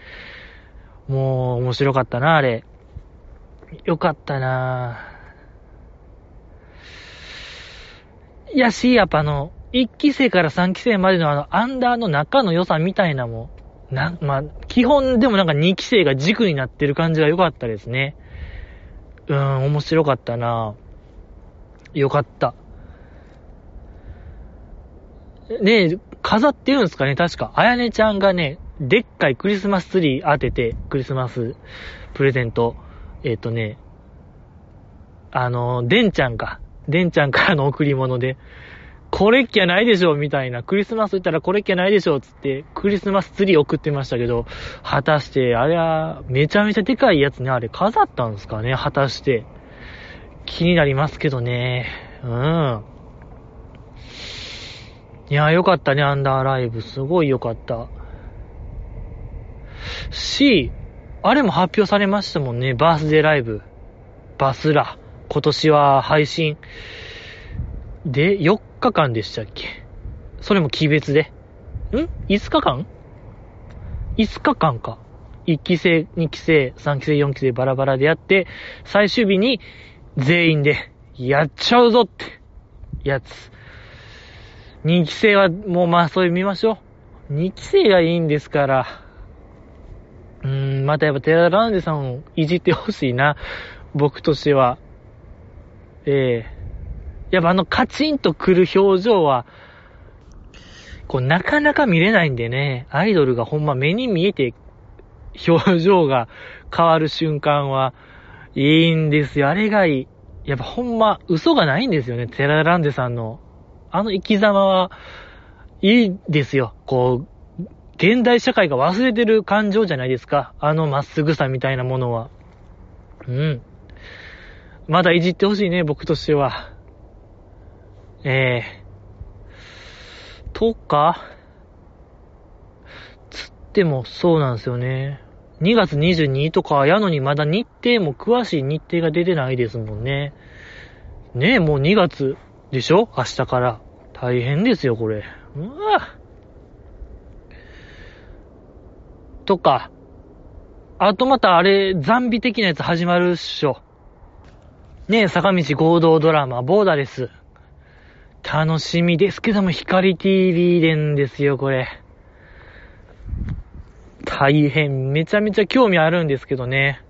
S1: もう面白かったな、あれ。よかったないやし、やっぱあの、1期生から3期生までのあの、アンダーの中の良さみたいなもんな、まあ、基本でもなんか2期生が軸になってる感じが良かったですね。うん、面白かったなよかった。ねえ、飾ってるんですかね確か。あやねちゃんがね、でっかいクリスマスツリー当てて、クリスマスプレゼント。えっ、ー、とね、あの、でんちゃんか。でんちゃんからの贈り物で、これっきゃないでしょみたいな。クリスマス言ったらこれっきゃないでしょつって、クリスマスツリー送ってましたけど、果たして、あれは、めちゃめちゃでかいやつね、あれ飾ったんですかね果たして。気になりますけどね。うん。いや、よかったね、アンダーライブ。すごいよかった。し、あれも発表されましたもんね、バースデーライブ。バスラ。今年は配信。で、4日間でしたっけ？それも期別で。ん ?5 日間 ?5 日間か。1期生、2期生、3期生、4期生バラバラでやって、最終日に全員でやっちゃうぞってやつ。2期生はもうまあそういう見ましょう。2期生がいいんですから。うーん、またやっぱテラランデさんをいじってほしいな。僕としては。ええやっぱあのカチンとくる表情は、こうなかなか見れないんでね、アイドルがほんま目に見えて表情が変わる瞬間はいいんですよ。あれがいい。やっぱほんま嘘がないんですよね。テラランデさんの。あの生き様はいいですよ。こう、現代社会が忘れてる感情じゃないですか。あのまっすぐさみたいなものは。うん。まだいじってほしいね、僕としては。えー、とか、つってもそうなんですよね。2月22とかやのにまだ日程も詳しい日程が出てないですもんね。ねえ、もう2月でしょ？明日から。大変ですよ、これ。うわとか、あとまたあれ、ザンビ的なやつ始まるっしょ。ねえ、坂道合同ドラマ、ボーダレス。楽しみですけども、光 TV でんですよ、これ。大変、めちゃめちゃ興味あるんですけどね。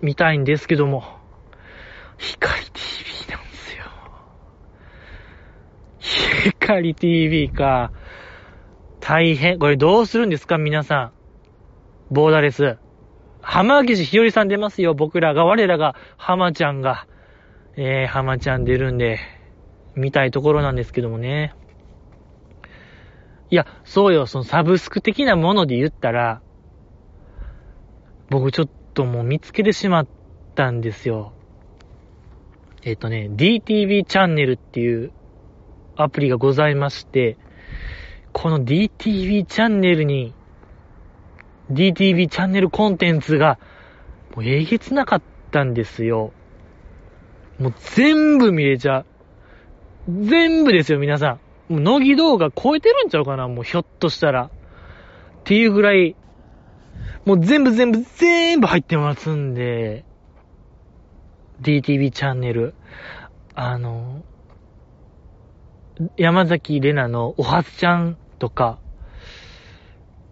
S1: 見たいんですけども。光 TV なんですよ。光 TV か。大変。これどうするんですか皆さん。ボーダレス。浜岸ひよりさん出ますよ。僕らが、我らが、浜ちゃんが。えー、浜ちゃん出るんで、見たいところなんですけどもね。いや、そうよ、そのサブスク的なもので言ったら、僕ちょっともう見つけてしまったんですよ。えっ、とね、DTV チャンネルっていうアプリがございまして、この DTV チャンネルに、DTV チャンネルコンテンツが、もうえげつなかったんですよ。もう全部見れちゃう。全部ですよ、皆さん。もう乃木動画超えてるんちゃうかなもうひょっとしたら。っていうぐらい、もう全部全部全部入ってますんで、DTV チャンネル。あの、山崎玲奈のおはつちゃんとか、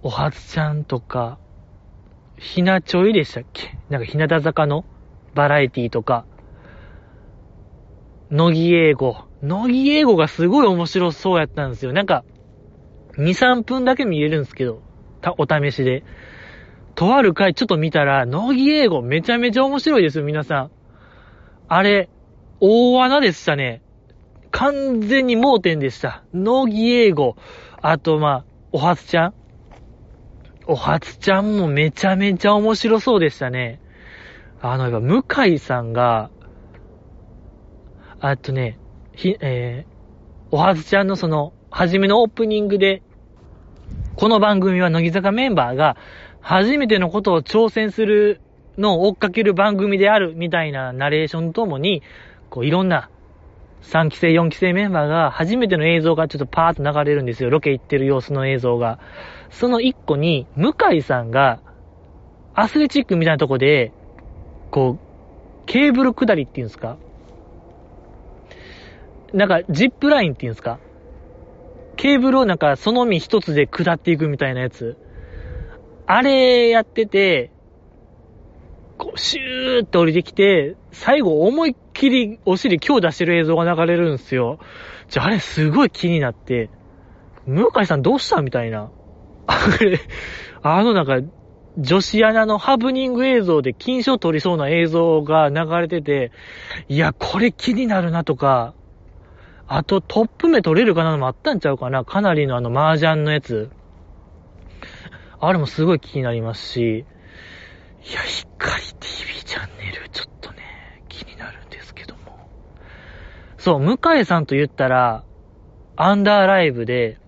S1: おはつちゃんとか、ひなちょいでしたっけ？なんかひなた坂のバラエティとか、乃木英語。乃木英語がすごい面白そうやったんですよ。なんか、2、3分だけ見れるんですけど、た、お試しで。とある回ちょっと見たら、乃木英語めちゃめちゃ面白いですよ、皆さん。あれ、大穴でしたね。完全に盲点でした。乃木英語。あと、まあ、おはつちゃん。おはつちゃんもめちゃめちゃ面白そうでしたね。あの、やっぱ、向井さんが、あとね、ひ、えー、おはずちゃんのその、初めのオープニングで、この番組は乃木坂メンバーが、初めてのことを挑戦するのを追っかける番組である、みたいなナレーションともに、こう、いろんな、3期生、4期生メンバーが、初めての映像がちょっとパーッと流れるんですよ。ロケ行ってる様子の映像が。その一個に、向井さんが、アスレチックみたいなとこで、こう、ケーブル下りっていうんですかなんか、ジップラインっていうんですか？ケーブルをなんか、その身一つで下っていくみたいなやつ。あれやってて、こう、シューって降りてきて、最後思いっきりお尻強出してる映像が流れるんですよ。じゃあ、あれすごい気になって、向井さんどうしたみたいな。あれ、あのなんか、女子アナのハプニング映像で金賞取りそうな映像が流れてて、いや、これ気になるなとか、あとトップ目取れるかなのもあったんちゃうかなかなりのあの麻雀のやつ。あれもすごい気になりますし、いや、光 TV チャンネル、ちょっとね、気になるんですけども。そう、向井さんと言ったら、アンダーライブで、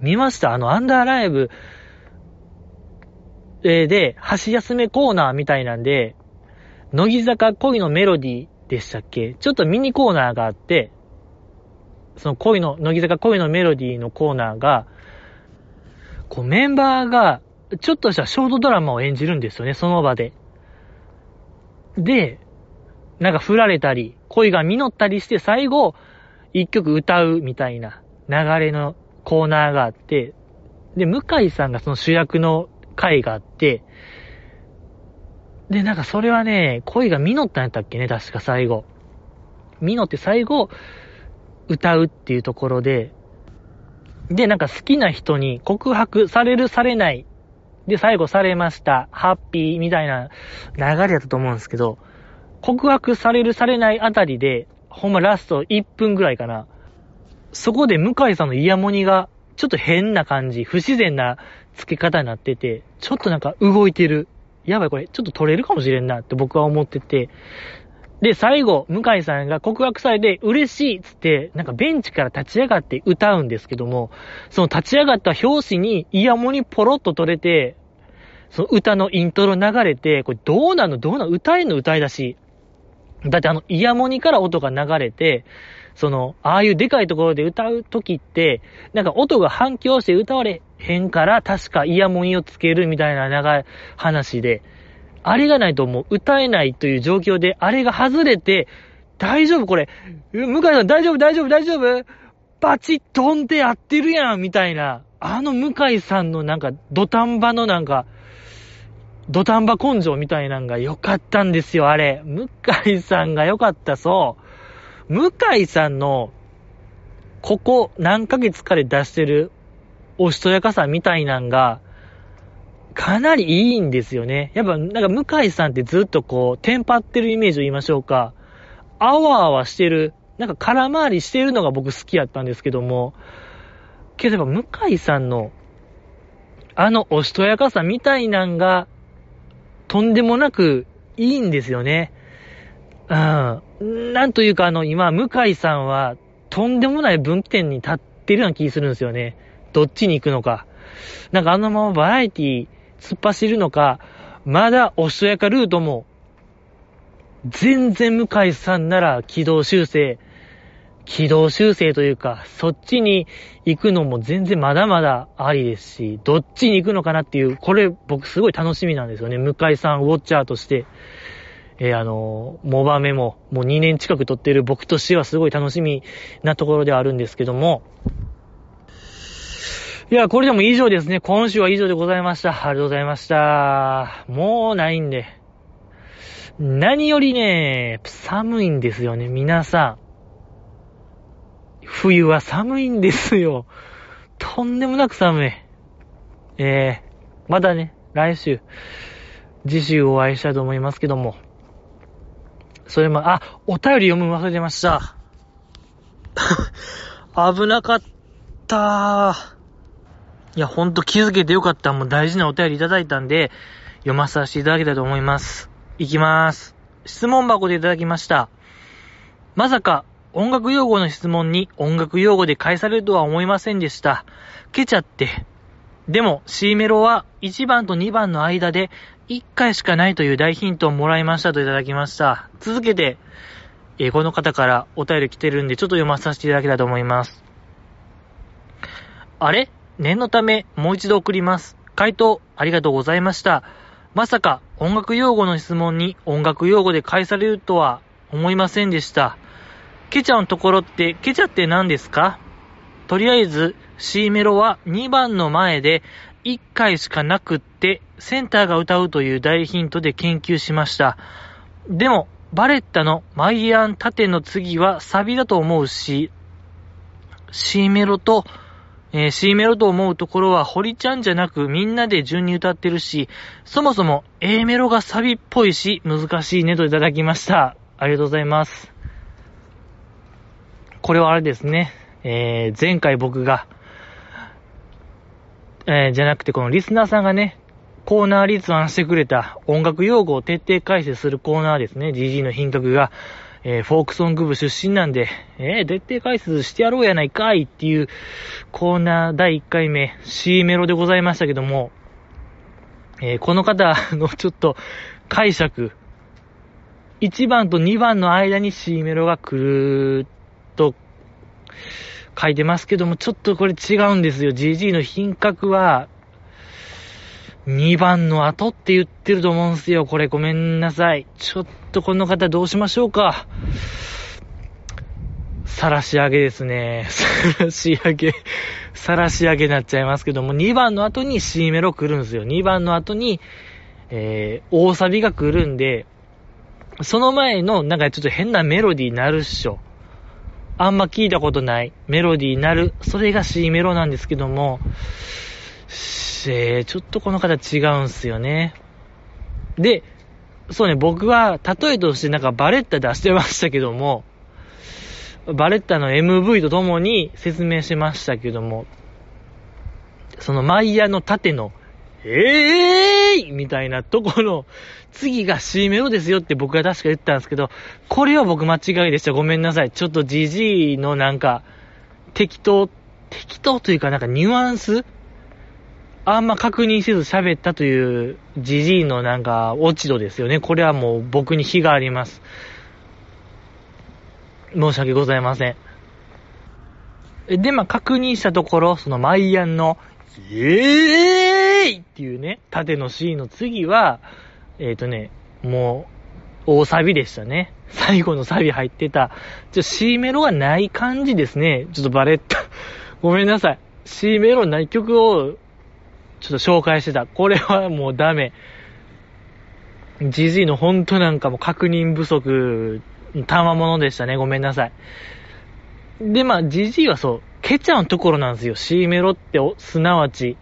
S1: 見ました？あの、アンダーライブ、えー、で、箸休めコーナーみたいなんで、乃木坂恋のメロディーでしたっけ？ちょっとミニコーナーがあって、その恋の、乃木坂恋のメロディーのコーナーが、こうメンバーが、ちょっとしたショートドラマを演じるんですよね、その場で。で、なんか振られたり、恋が実ったりして最後、一曲歌うみたいな流れのコーナーがあって、で、向井さんがその主役の回があって、で、なんかそれはね、恋が実ったんやったっけね、確か最後。実って最後、歌うっていうところで、で、なんか好きな人に告白されるされない。で、最後されました。ハッピーみたいな流れだったと思うんですけど、告白されるされないあたりで、ほんまラスト1分ぐらいかな。そこで向井さんのイヤモニが、ちょっと変な感じ、不自然な付け方になってて、ちょっとなんか動いてる。やばいこれ、ちょっと撮れるかもしれんなって僕は思ってて。で、最後、向井さんが告白されて嬉しいっつって、なんかベンチから立ち上がって歌うんですけども、その立ち上がった表紙にイヤモニポロッと取れて、その歌のイントロ流れて、これどうなのどうなの歌えんの歌いだし。だってあのイヤモニから音が流れて、その、ああいうでかいところで歌うときって、なんか音が反響して歌われへんから、確かイヤモニをつけるみたいな長い話で、あれがないともう歌えないという状況で、あれが外れて、大丈夫これ。向井さん大丈夫大丈夫大丈夫バチッ飛んでやってるやんみたいな。あの向井さんのなんか、土壇場のなんか、土壇場根性みたいなんが良かったんですよ、あれ。向井さんが良かった、そう。向井さんの、ここ何ヶ月かで出してるおしとやかさみたいなんが、かなりいいんですよね。やっぱ、なんか向井さんってずっとこう、テンパってるイメージを言いましょうか。あわあわしてる、なんか空回りしてるのが僕好きやったんですけども、けどやっぱ向井さんの、あのおしとやかさみたいなんが、とんでもなくいいんですよね。うん。なんというかあの、今、向井さんは、とんでもない分岐点に立ってるような気するんですよね。どっちに行くのか。なんかあのままバラエティ突っ走るのか、まだおしとやかルートも、全然向井さんなら軌道修正軌道修正というか、そっちに行くのも全然まだまだありですし、どっちに行くのかなっていう、これ僕すごい楽しみなんですよね。向井さんウォッチャーとして。えー、あの、モバメももう2年近く撮ってる僕としてはすごい楽しみなところではあるんですけども、いや、これでも以上ですね。今週は以上でございました。ありがとうございました。もうないんで。何よりね、寒いんですよね、皆さん。冬は寒いんですよ。とんでもなく寒い。えー、まだね、来週、次週お会いしたいと思いますけども。それも、あ、お便り読む忘れてました。危なかったいや、ほんと気づけてよかった。もう大事なお便りいただいたんで、読まさせていただきたいと思います。いきます。質問箱でいただきました。まさか、音楽用語の質問に音楽用語で返されるとは思いませんでした。ケチャって。でも C メロは1番と2番の間で1回しかないという大ヒントをもらいましたといただきました。続けて、えー、この方からお便り来てるんでちょっと読ませさせていただきたいと思います。あれ？念のためもう一度送ります。回答ありがとうございました。まさか音楽用語の質問に音楽用語で返されるとは思いませんでした。ケチャのところって、ケチャって何ですか？とりあえず C メロは2番の前で1回しかなくってセンターが歌うという大ヒントで研究しました。でも、バレッタのマイアン縦の次はサビだと思うし、C メロと、えー、C メロと思うところは堀ちゃんじゃなくみんなで順に歌ってるし、そもそも A メロがサビっぽいし難しいねといただきました。ありがとうございます。これはあれですね。えー、前回僕が、えー、じゃなくてこのリスナーさんがね、コーナー立案してくれた音楽用語を徹底解説するコーナーですね。GG の品格が、えー、フォークソング部出身なんで、えー、徹底解説してやろうやないかいっていうコーナー第1回目 C メロでございましたけども、えー、この方のちょっと解釈、1番と2番の間に C メロが来るっと書いてますけども、ちょっとこれ違うんですよ。GG の品格は、2番の後って言ってると思うんすよ。これごめんなさい。ちょっとこの方どうしましょうか。さらし上げですね。さらし上げ。さらし上げになっちゃいますけども、2番の後に C メロ来るんすよ。2番の後に、えー、大サビが来るんで、その前の、なんかちょっと変なメロディーになるっしょ。あんま聞いたことないメロディーになる。それが C メロなんですけども、え、ちょっとこの方違うんすよね。で、そうね、僕は例えとしてなんかバレッタ出してましたけども、バレッタの MV とともに説明しましたけども、そのマイヤーの縦の、えーいみたいなところ、次が C メロですよって僕が確か言ったんですけど、これは僕間違いでした。ごめんなさい。ちょっと GG のなんか、適当、適当というかなんかニュアンスあんま確認せず喋ったという GG のなんか落ち度ですよね。これはもう僕に非があります。申し訳ございません。で、まあ、確認したところ、そのマイアンの、イエーイっていうね、縦の C の次は、えっ、ー、とね、もう、大サビでしたね。最後のサビ入ってた。ちょ、C メロがない感じですね。ちょっとバレった。ごめんなさい。C メロない曲を、ちょっと紹介してた。これはもうダメ。GG のほんとなんかも確認不足、たまものでしたね。ごめんなさい。で、まあ、GG はそう、ケチャのところなんですよ。C メロって、すなわち。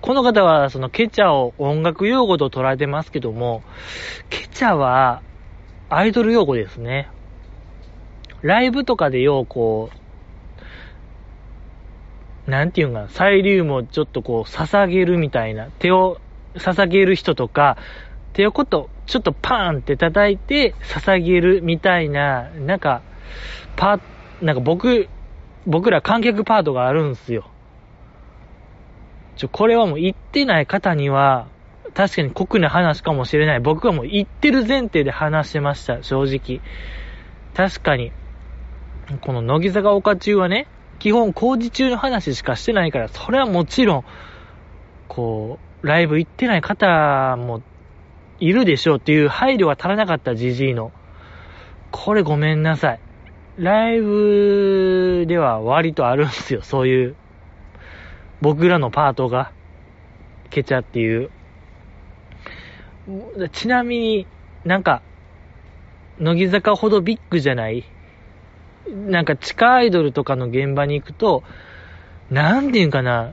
S1: この方は、そのケチャを音楽用語と捉えてますけども、ケチャは、アイドル用語ですね。ライブとかでよう、こう、なんていうんか、サイリウムをちょっとこう、捧げるみたいな、手を捧げる人とか、手をこと、ちょっとパーンって叩いて捧げるみたいな、なんか、パなんか僕、僕ら観客パートがあるんすよ。ちょ、これはもう言ってない方には、確かに酷な話かもしれない。僕はもう言ってる前提で話してました、正直。確かに。この乃木坂岡中はね、基本工事中の話しかしてないから、それはもちろん、こう、ライブ行ってない方もいるでしょうっていう配慮が足らなかったじじいの。これごめんなさい。ライブでは割とあるんすよ、そういう。僕らのパートが、ケチャっていう。ちなみになんか、乃木坂ほどビッグじゃないなんか地下アイドルとかの現場に行くと、なんていうんかな、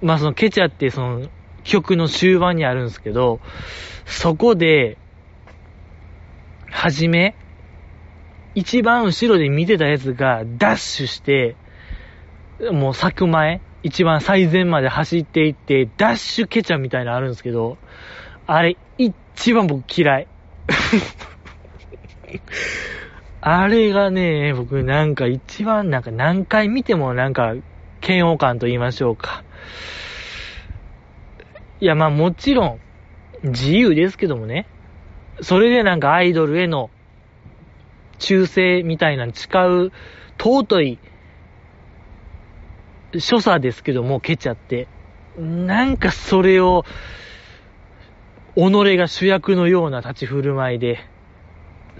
S1: まあそのケチャってその曲の終盤にあるんですけど、そこで、はじめ、一番後ろで見てたやつがダッシュして、もう咲く前、一番最前まで走っていって、ダッシュケチャみたいなのあるんですけど、あれ、一番僕嫌い。あれがね、僕なんか一番なんか何回見てもなんか嫌悪感と言いましょうか。いやまあもちろん自由ですけどもね。それでなんかアイドルへの忠誠みたいなの誓う尊い所作ですけども、ケチャって。なんかそれを、己が主役のような立ち振る舞いで、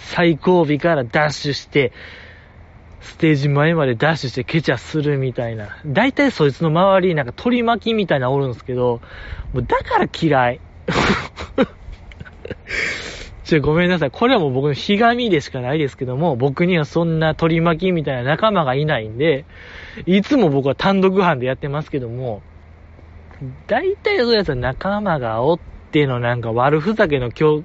S1: 最後尾からダッシュして、ステージ前までダッシュしてケチャするみたいな。だいたいそいつの周りになんか取り巻きみたいなおるんですけど、もうだから嫌い。ちょ、ごめんなさい。これはもう僕のひがみでしかないですけども、僕にはそんな取り巻きみたいな仲間がいないんで、いつも僕は単独犯でやってますけども、大体そういうやつは仲間がおってのなんか悪ふざけの今日、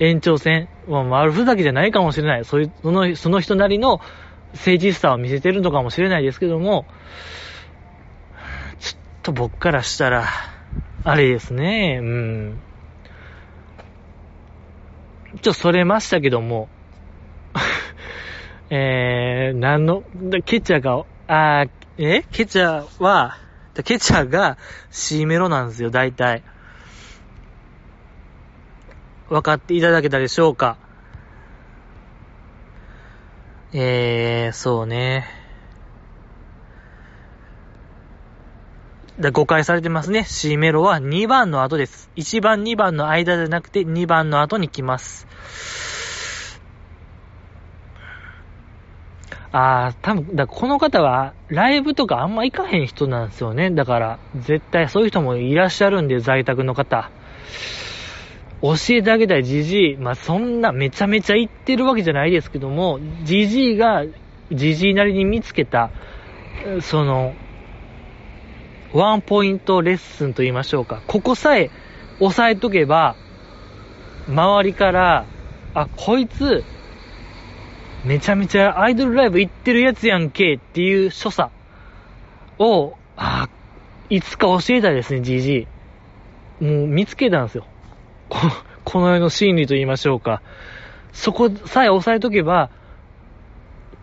S1: 延長戦。まあ、悪ふざけじゃないかもしれない。そういう、その、その人なりの誠実さを見せてるのかもしれないですけども、ちょっと僕からしたら、あれですね、うん。ちょっとそれましたけども、えー、なんの、ケチャが、あ、え？ケチャは、ケチャが C メロなんですよ、大体。分かっていただけたでしょうか？えー、そうね。だ誤解されてますね。C メロは2番の後です。1番、2番の間じゃなくて2番の後に来ます。あー、多分、だこの方はライブとかあんま行かへん人なんですよね。だから、絶対そういう人もいらっしゃるんで、在宅の方。教えてあげたいじじい。まあ、そんなめちゃめちゃ言ってるわけじゃないですけども、じじいが、じじいなりに見つけた、その、ワンポイントレッスンと言いましょうか。ここさえ押さえとけば、周りから、あ、こいつ、めちゃめちゃアイドルライブ行ってるやつやんけっていう所作を、あ、いつか教えたいですね、じじい。もう見つけたんですよ。こ この世の真理と言いましょうか。そこさえ押さえとけば、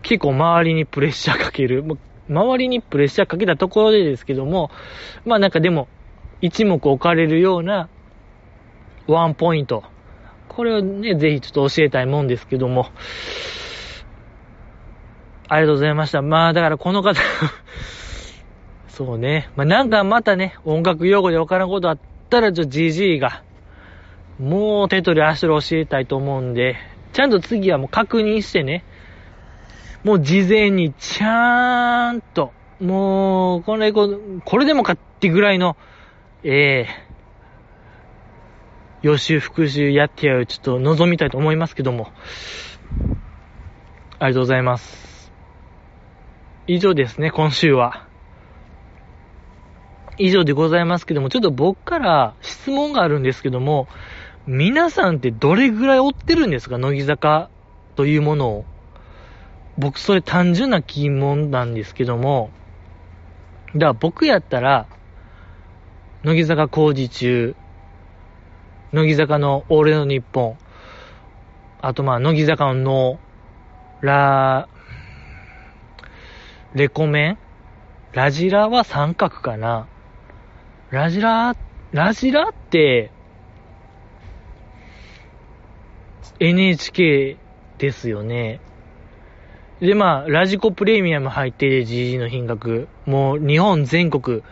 S1: 結構周りにプレッシャーかける。周りにプレッシャーかけたところでですけども、まあなんかでも、一目置かれるようなワンポイント。これをね、ぜひちょっと教えたいもんですけども。ありがとうございました。まあだからこの方そうね。まあなんかまたね、音楽用語でわからんことあったら、ちょっと GG が、もう手取り足取り教えたいと思うんで、ちゃんと次はもう確認してね、もう事前にちゃーんと、もう、これ、これでもかってぐらいの、ええー、予習復習やってやる、ちょっと望みたいと思いますけども。ありがとうございます。以上ですね、今週は。以上でございますけども、ちょっと僕から質問があるんですけども、皆さんってどれぐらい追ってるんですか？乃木坂というものを。僕それ単純な疑問なんですけども、だから僕やったら、乃木坂工事中、乃木坂の俺の日本、あとまあ乃木坂のの、ラ、レコメンラジラは三角かな。ラジラ、ラジラって、NHK ですよね。で、まあ、ラジコプレミアム入ってて GG の品格。もう、日本全国、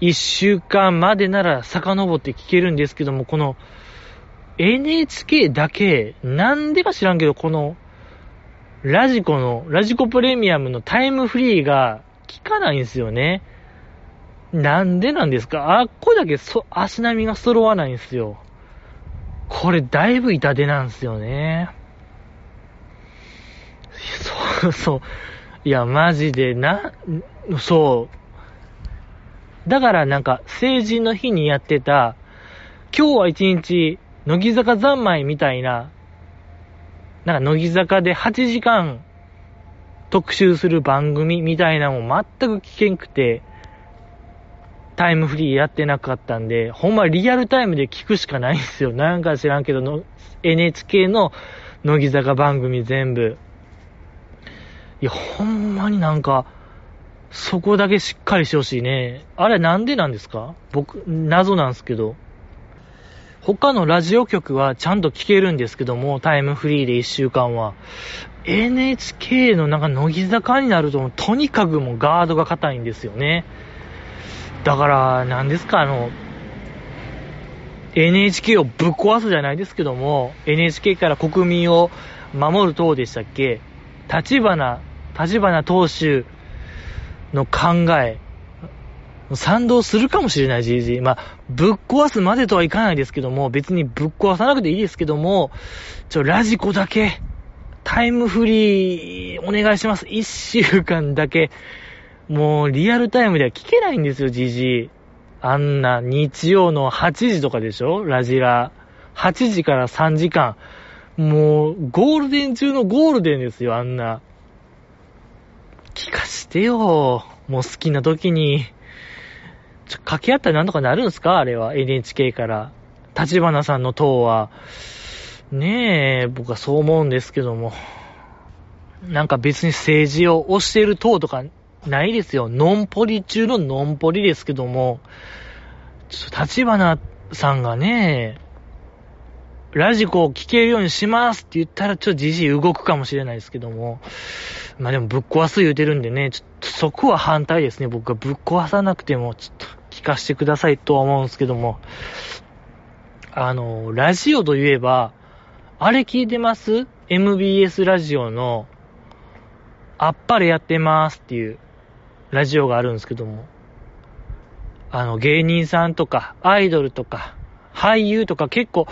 S1: 1週間までなら遡って聞けるんですけども、この、NHK だけ、なんでか知らんけど、この、ラジコの、ラジコプレミアムのタイムフリーが効かないんですよね。なんでなんですか？あっこだけそ、足並みが揃わないんですよ。これだいぶ痛手なんですよね。そうそう。いや、マジで、な、そう。だからなんか、成人の日にやってた、今日は一日、乃木坂三昧みたいな、なんか乃木坂で8時間特集する番組みたいなのも全く聞けんくて、タイムフリーやってなかったんで、ほんまリアルタイムで聞くしかないんですよ。なんか知らんけどの、NHK の乃木坂番組全部。いや、ほんまになんか、そこだけしっかりしてほしいね。あれなんでなんですか？僕、謎なんですけど。他のラジオ局はちゃんと聞けるんですけども、タイムフリーで1週間は。NHK のなんか乃木坂になると、とにかくもうガードが硬いんですよね。だから、なんですか、あの、NHK をぶっ壊すじゃないですけども、NHK から国民を守る党でしたっけ？立花、立花党首の考え、賛同するかもしれない GG。まあ、ぶっ壊すまでとはいかないですけども、別にぶっ壊さなくていいですけども、ちょ、ラジコだけ、タイムフリー、お願いします。一週間だけ、もうリアルタイムでは聞けないんですよ、じじいあんな日曜の8時とかでしょ？ラジラ。8時から3時間。もう、ゴールデン中のゴールデンですよ、あんな。聞かしてよ。もう好きな時に。ちょ、掛け合ったらなんとかなるんすか？あれは。NHK から。立花さんの党は。ねえ、僕はそう思うんですけども。なんか別に政治を推してる党とかないですよ。ノンポリ中のノンポリですけども、ちょっと立花さんがね、ラジコを聴けるようにしますって言ったらちょっとじじい動くかもしれないですけども、まあでもぶっ壊す言うてるんでね、ちょっとそこは反対ですね。僕はぶっ壊さなくてもちょっと聞かせてくださいとは思うんですけども、あの、ラジオといえば、あれ聞いてます ?MBS ラジオの、あっぱれやってますっていう、ラジオがあるんですけども、あの、芸人さんとか、アイドルとか、俳優とか結構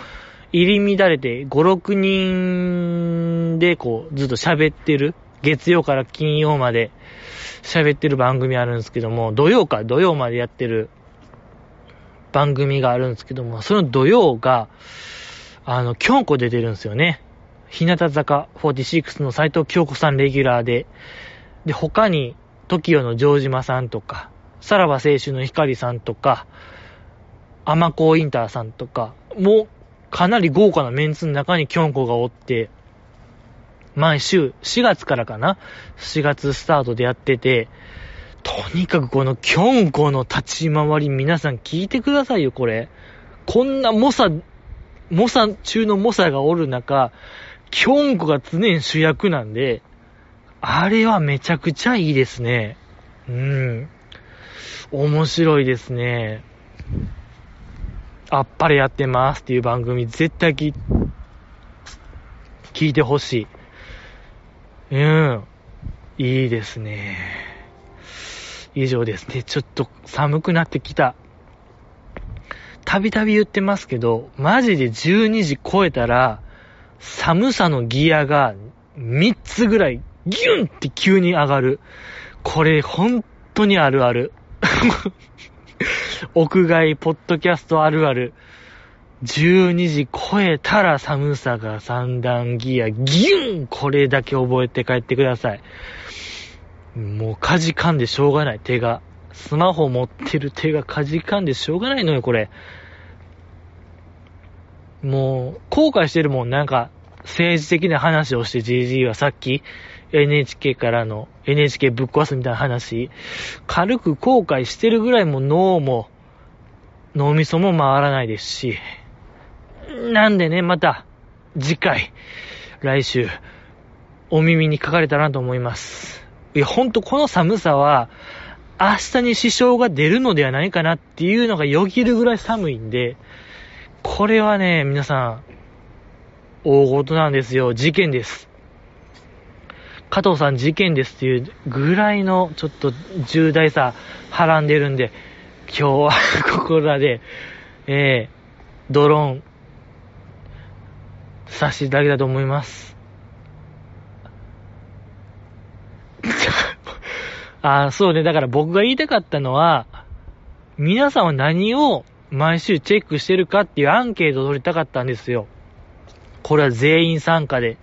S1: 入り乱れて5、6人でこう、ずっと喋ってる、月曜から金曜まで喋ってる番組あるんですけども、土曜か土曜までやってる番組があるんですけども、その土曜が、あの、京子出てるんですよね。日向坂46の斎藤京子さんレギュラーで、で、他に、TOKIO の城島さんとか、さらば青春の光さんとか、アマコインターさんとか、もうかなり豪華なメンツの中にキョンコがおって、毎週、4月からかな ?4 月スタートでやってて、とにかくこのキョンコの立ち回り皆さん聞いてくださいよ、これ。こんな猛者、猛者中の猛者がおる中、キョンコが常に主役なんで、あれはめちゃくちゃいいですね。うん。面白いですね。あっぱれやってますっていう番組絶対聞聞いてほしい。うん。いいですね。以上ですね。ちょっと寒くなってきた。たびたび言ってますけど、マジで12時超えたら、寒さのギアが3つぐらいギュンって急に上がる。これ、本当にあるある。屋外ポッドキャストあるある。12時超えたら寒さが三段ギア、ギュンこれだけ覚えて帰ってください。もう、かじかんでしょうがない、手が。スマホ持ってる手がかじかんでしょうがないのよ、これ。もう、後悔してるもん、なんか、政治的な話をして GG はさっき、NHK からの NHK ぶっ壊すみたいな話、軽く後悔してるぐらいも脳も、脳みそも回らないですし、なんでね、また、次回、来週、お耳に書かれたらなと思います。いや、ほんとこの寒さは、明日に支障が出るのではないかなっていうのがよぎるぐらい寒いんで、これはね、皆さん、大事なんですよ。事件です。加藤さん事件ですっていうぐらいのちょっと重大さはらんでるんで、今日はここらで、えー、ドローン、させていただけたと思います。あ、そうね。だから僕が言いたかったのは、皆さんは何を毎週チェックしてるかっていうアンケートを取りたかったんですよ。これは全員参加で。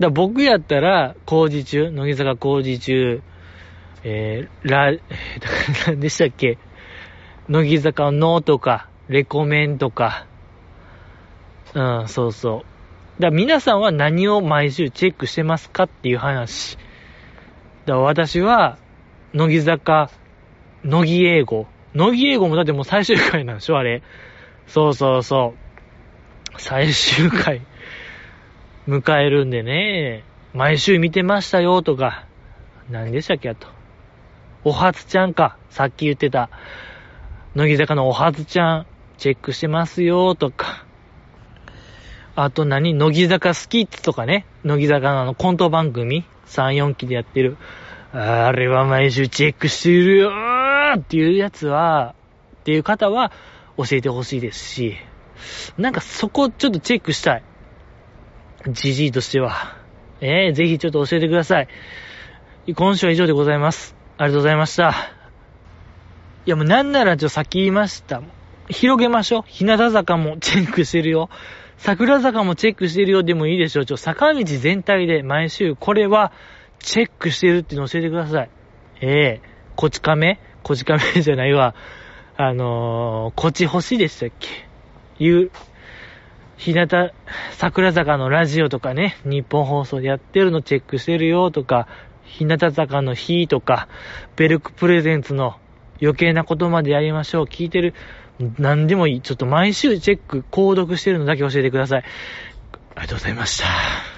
S1: だ僕やったら、工事中、乃木坂工事中、えー、ら、何でしたっけ？乃木坂のとか、レコメンとか、うん、そうそう。だ皆さんは何を毎週チェックしてますかっていう話。だ私は、乃木坂、乃木英語。乃木英語もだってもう最終回なんでしょあれ。そうそうそう。最終回。迎えるんでね、毎週見てましたよとか、何でしたっけあと。おはつちゃんか。さっき言ってた。乃木坂のおはつちゃん、チェックしてますよとか。あと何？乃木坂スキッズとかね。乃木坂のあのコント番組 ?3、4期でやってる。あれは毎週チェックしてるよーっていうやつは、っていう方は教えてほしいですし、なんかそこちょっとチェックしたい。じじいとしては。ええー、ぜひちょっと教えてください。今週は以上でございます。ありがとうございました。いやもうなんならちょっとさっき言いました。広げましょう。日向坂も チェックしてるよ。桜坂もチェックしてるよでもいいでしょう。ちょ、坂道全体で毎週これはチェックしてるっていうの教えてください。ええー、こち亀？こち亀じゃないわ。あのー、こち星でしたっけ？いう、日向、桜坂のラジオとかね、日本放送でやってるのチェックしてるよとか、日向坂の日とか、ベルクプレゼンツの余計なことまでやりましょう。聞いてる、何でもいい。ちょっと毎週チェック、購読してるのだけ教えてください。ありがとうございました。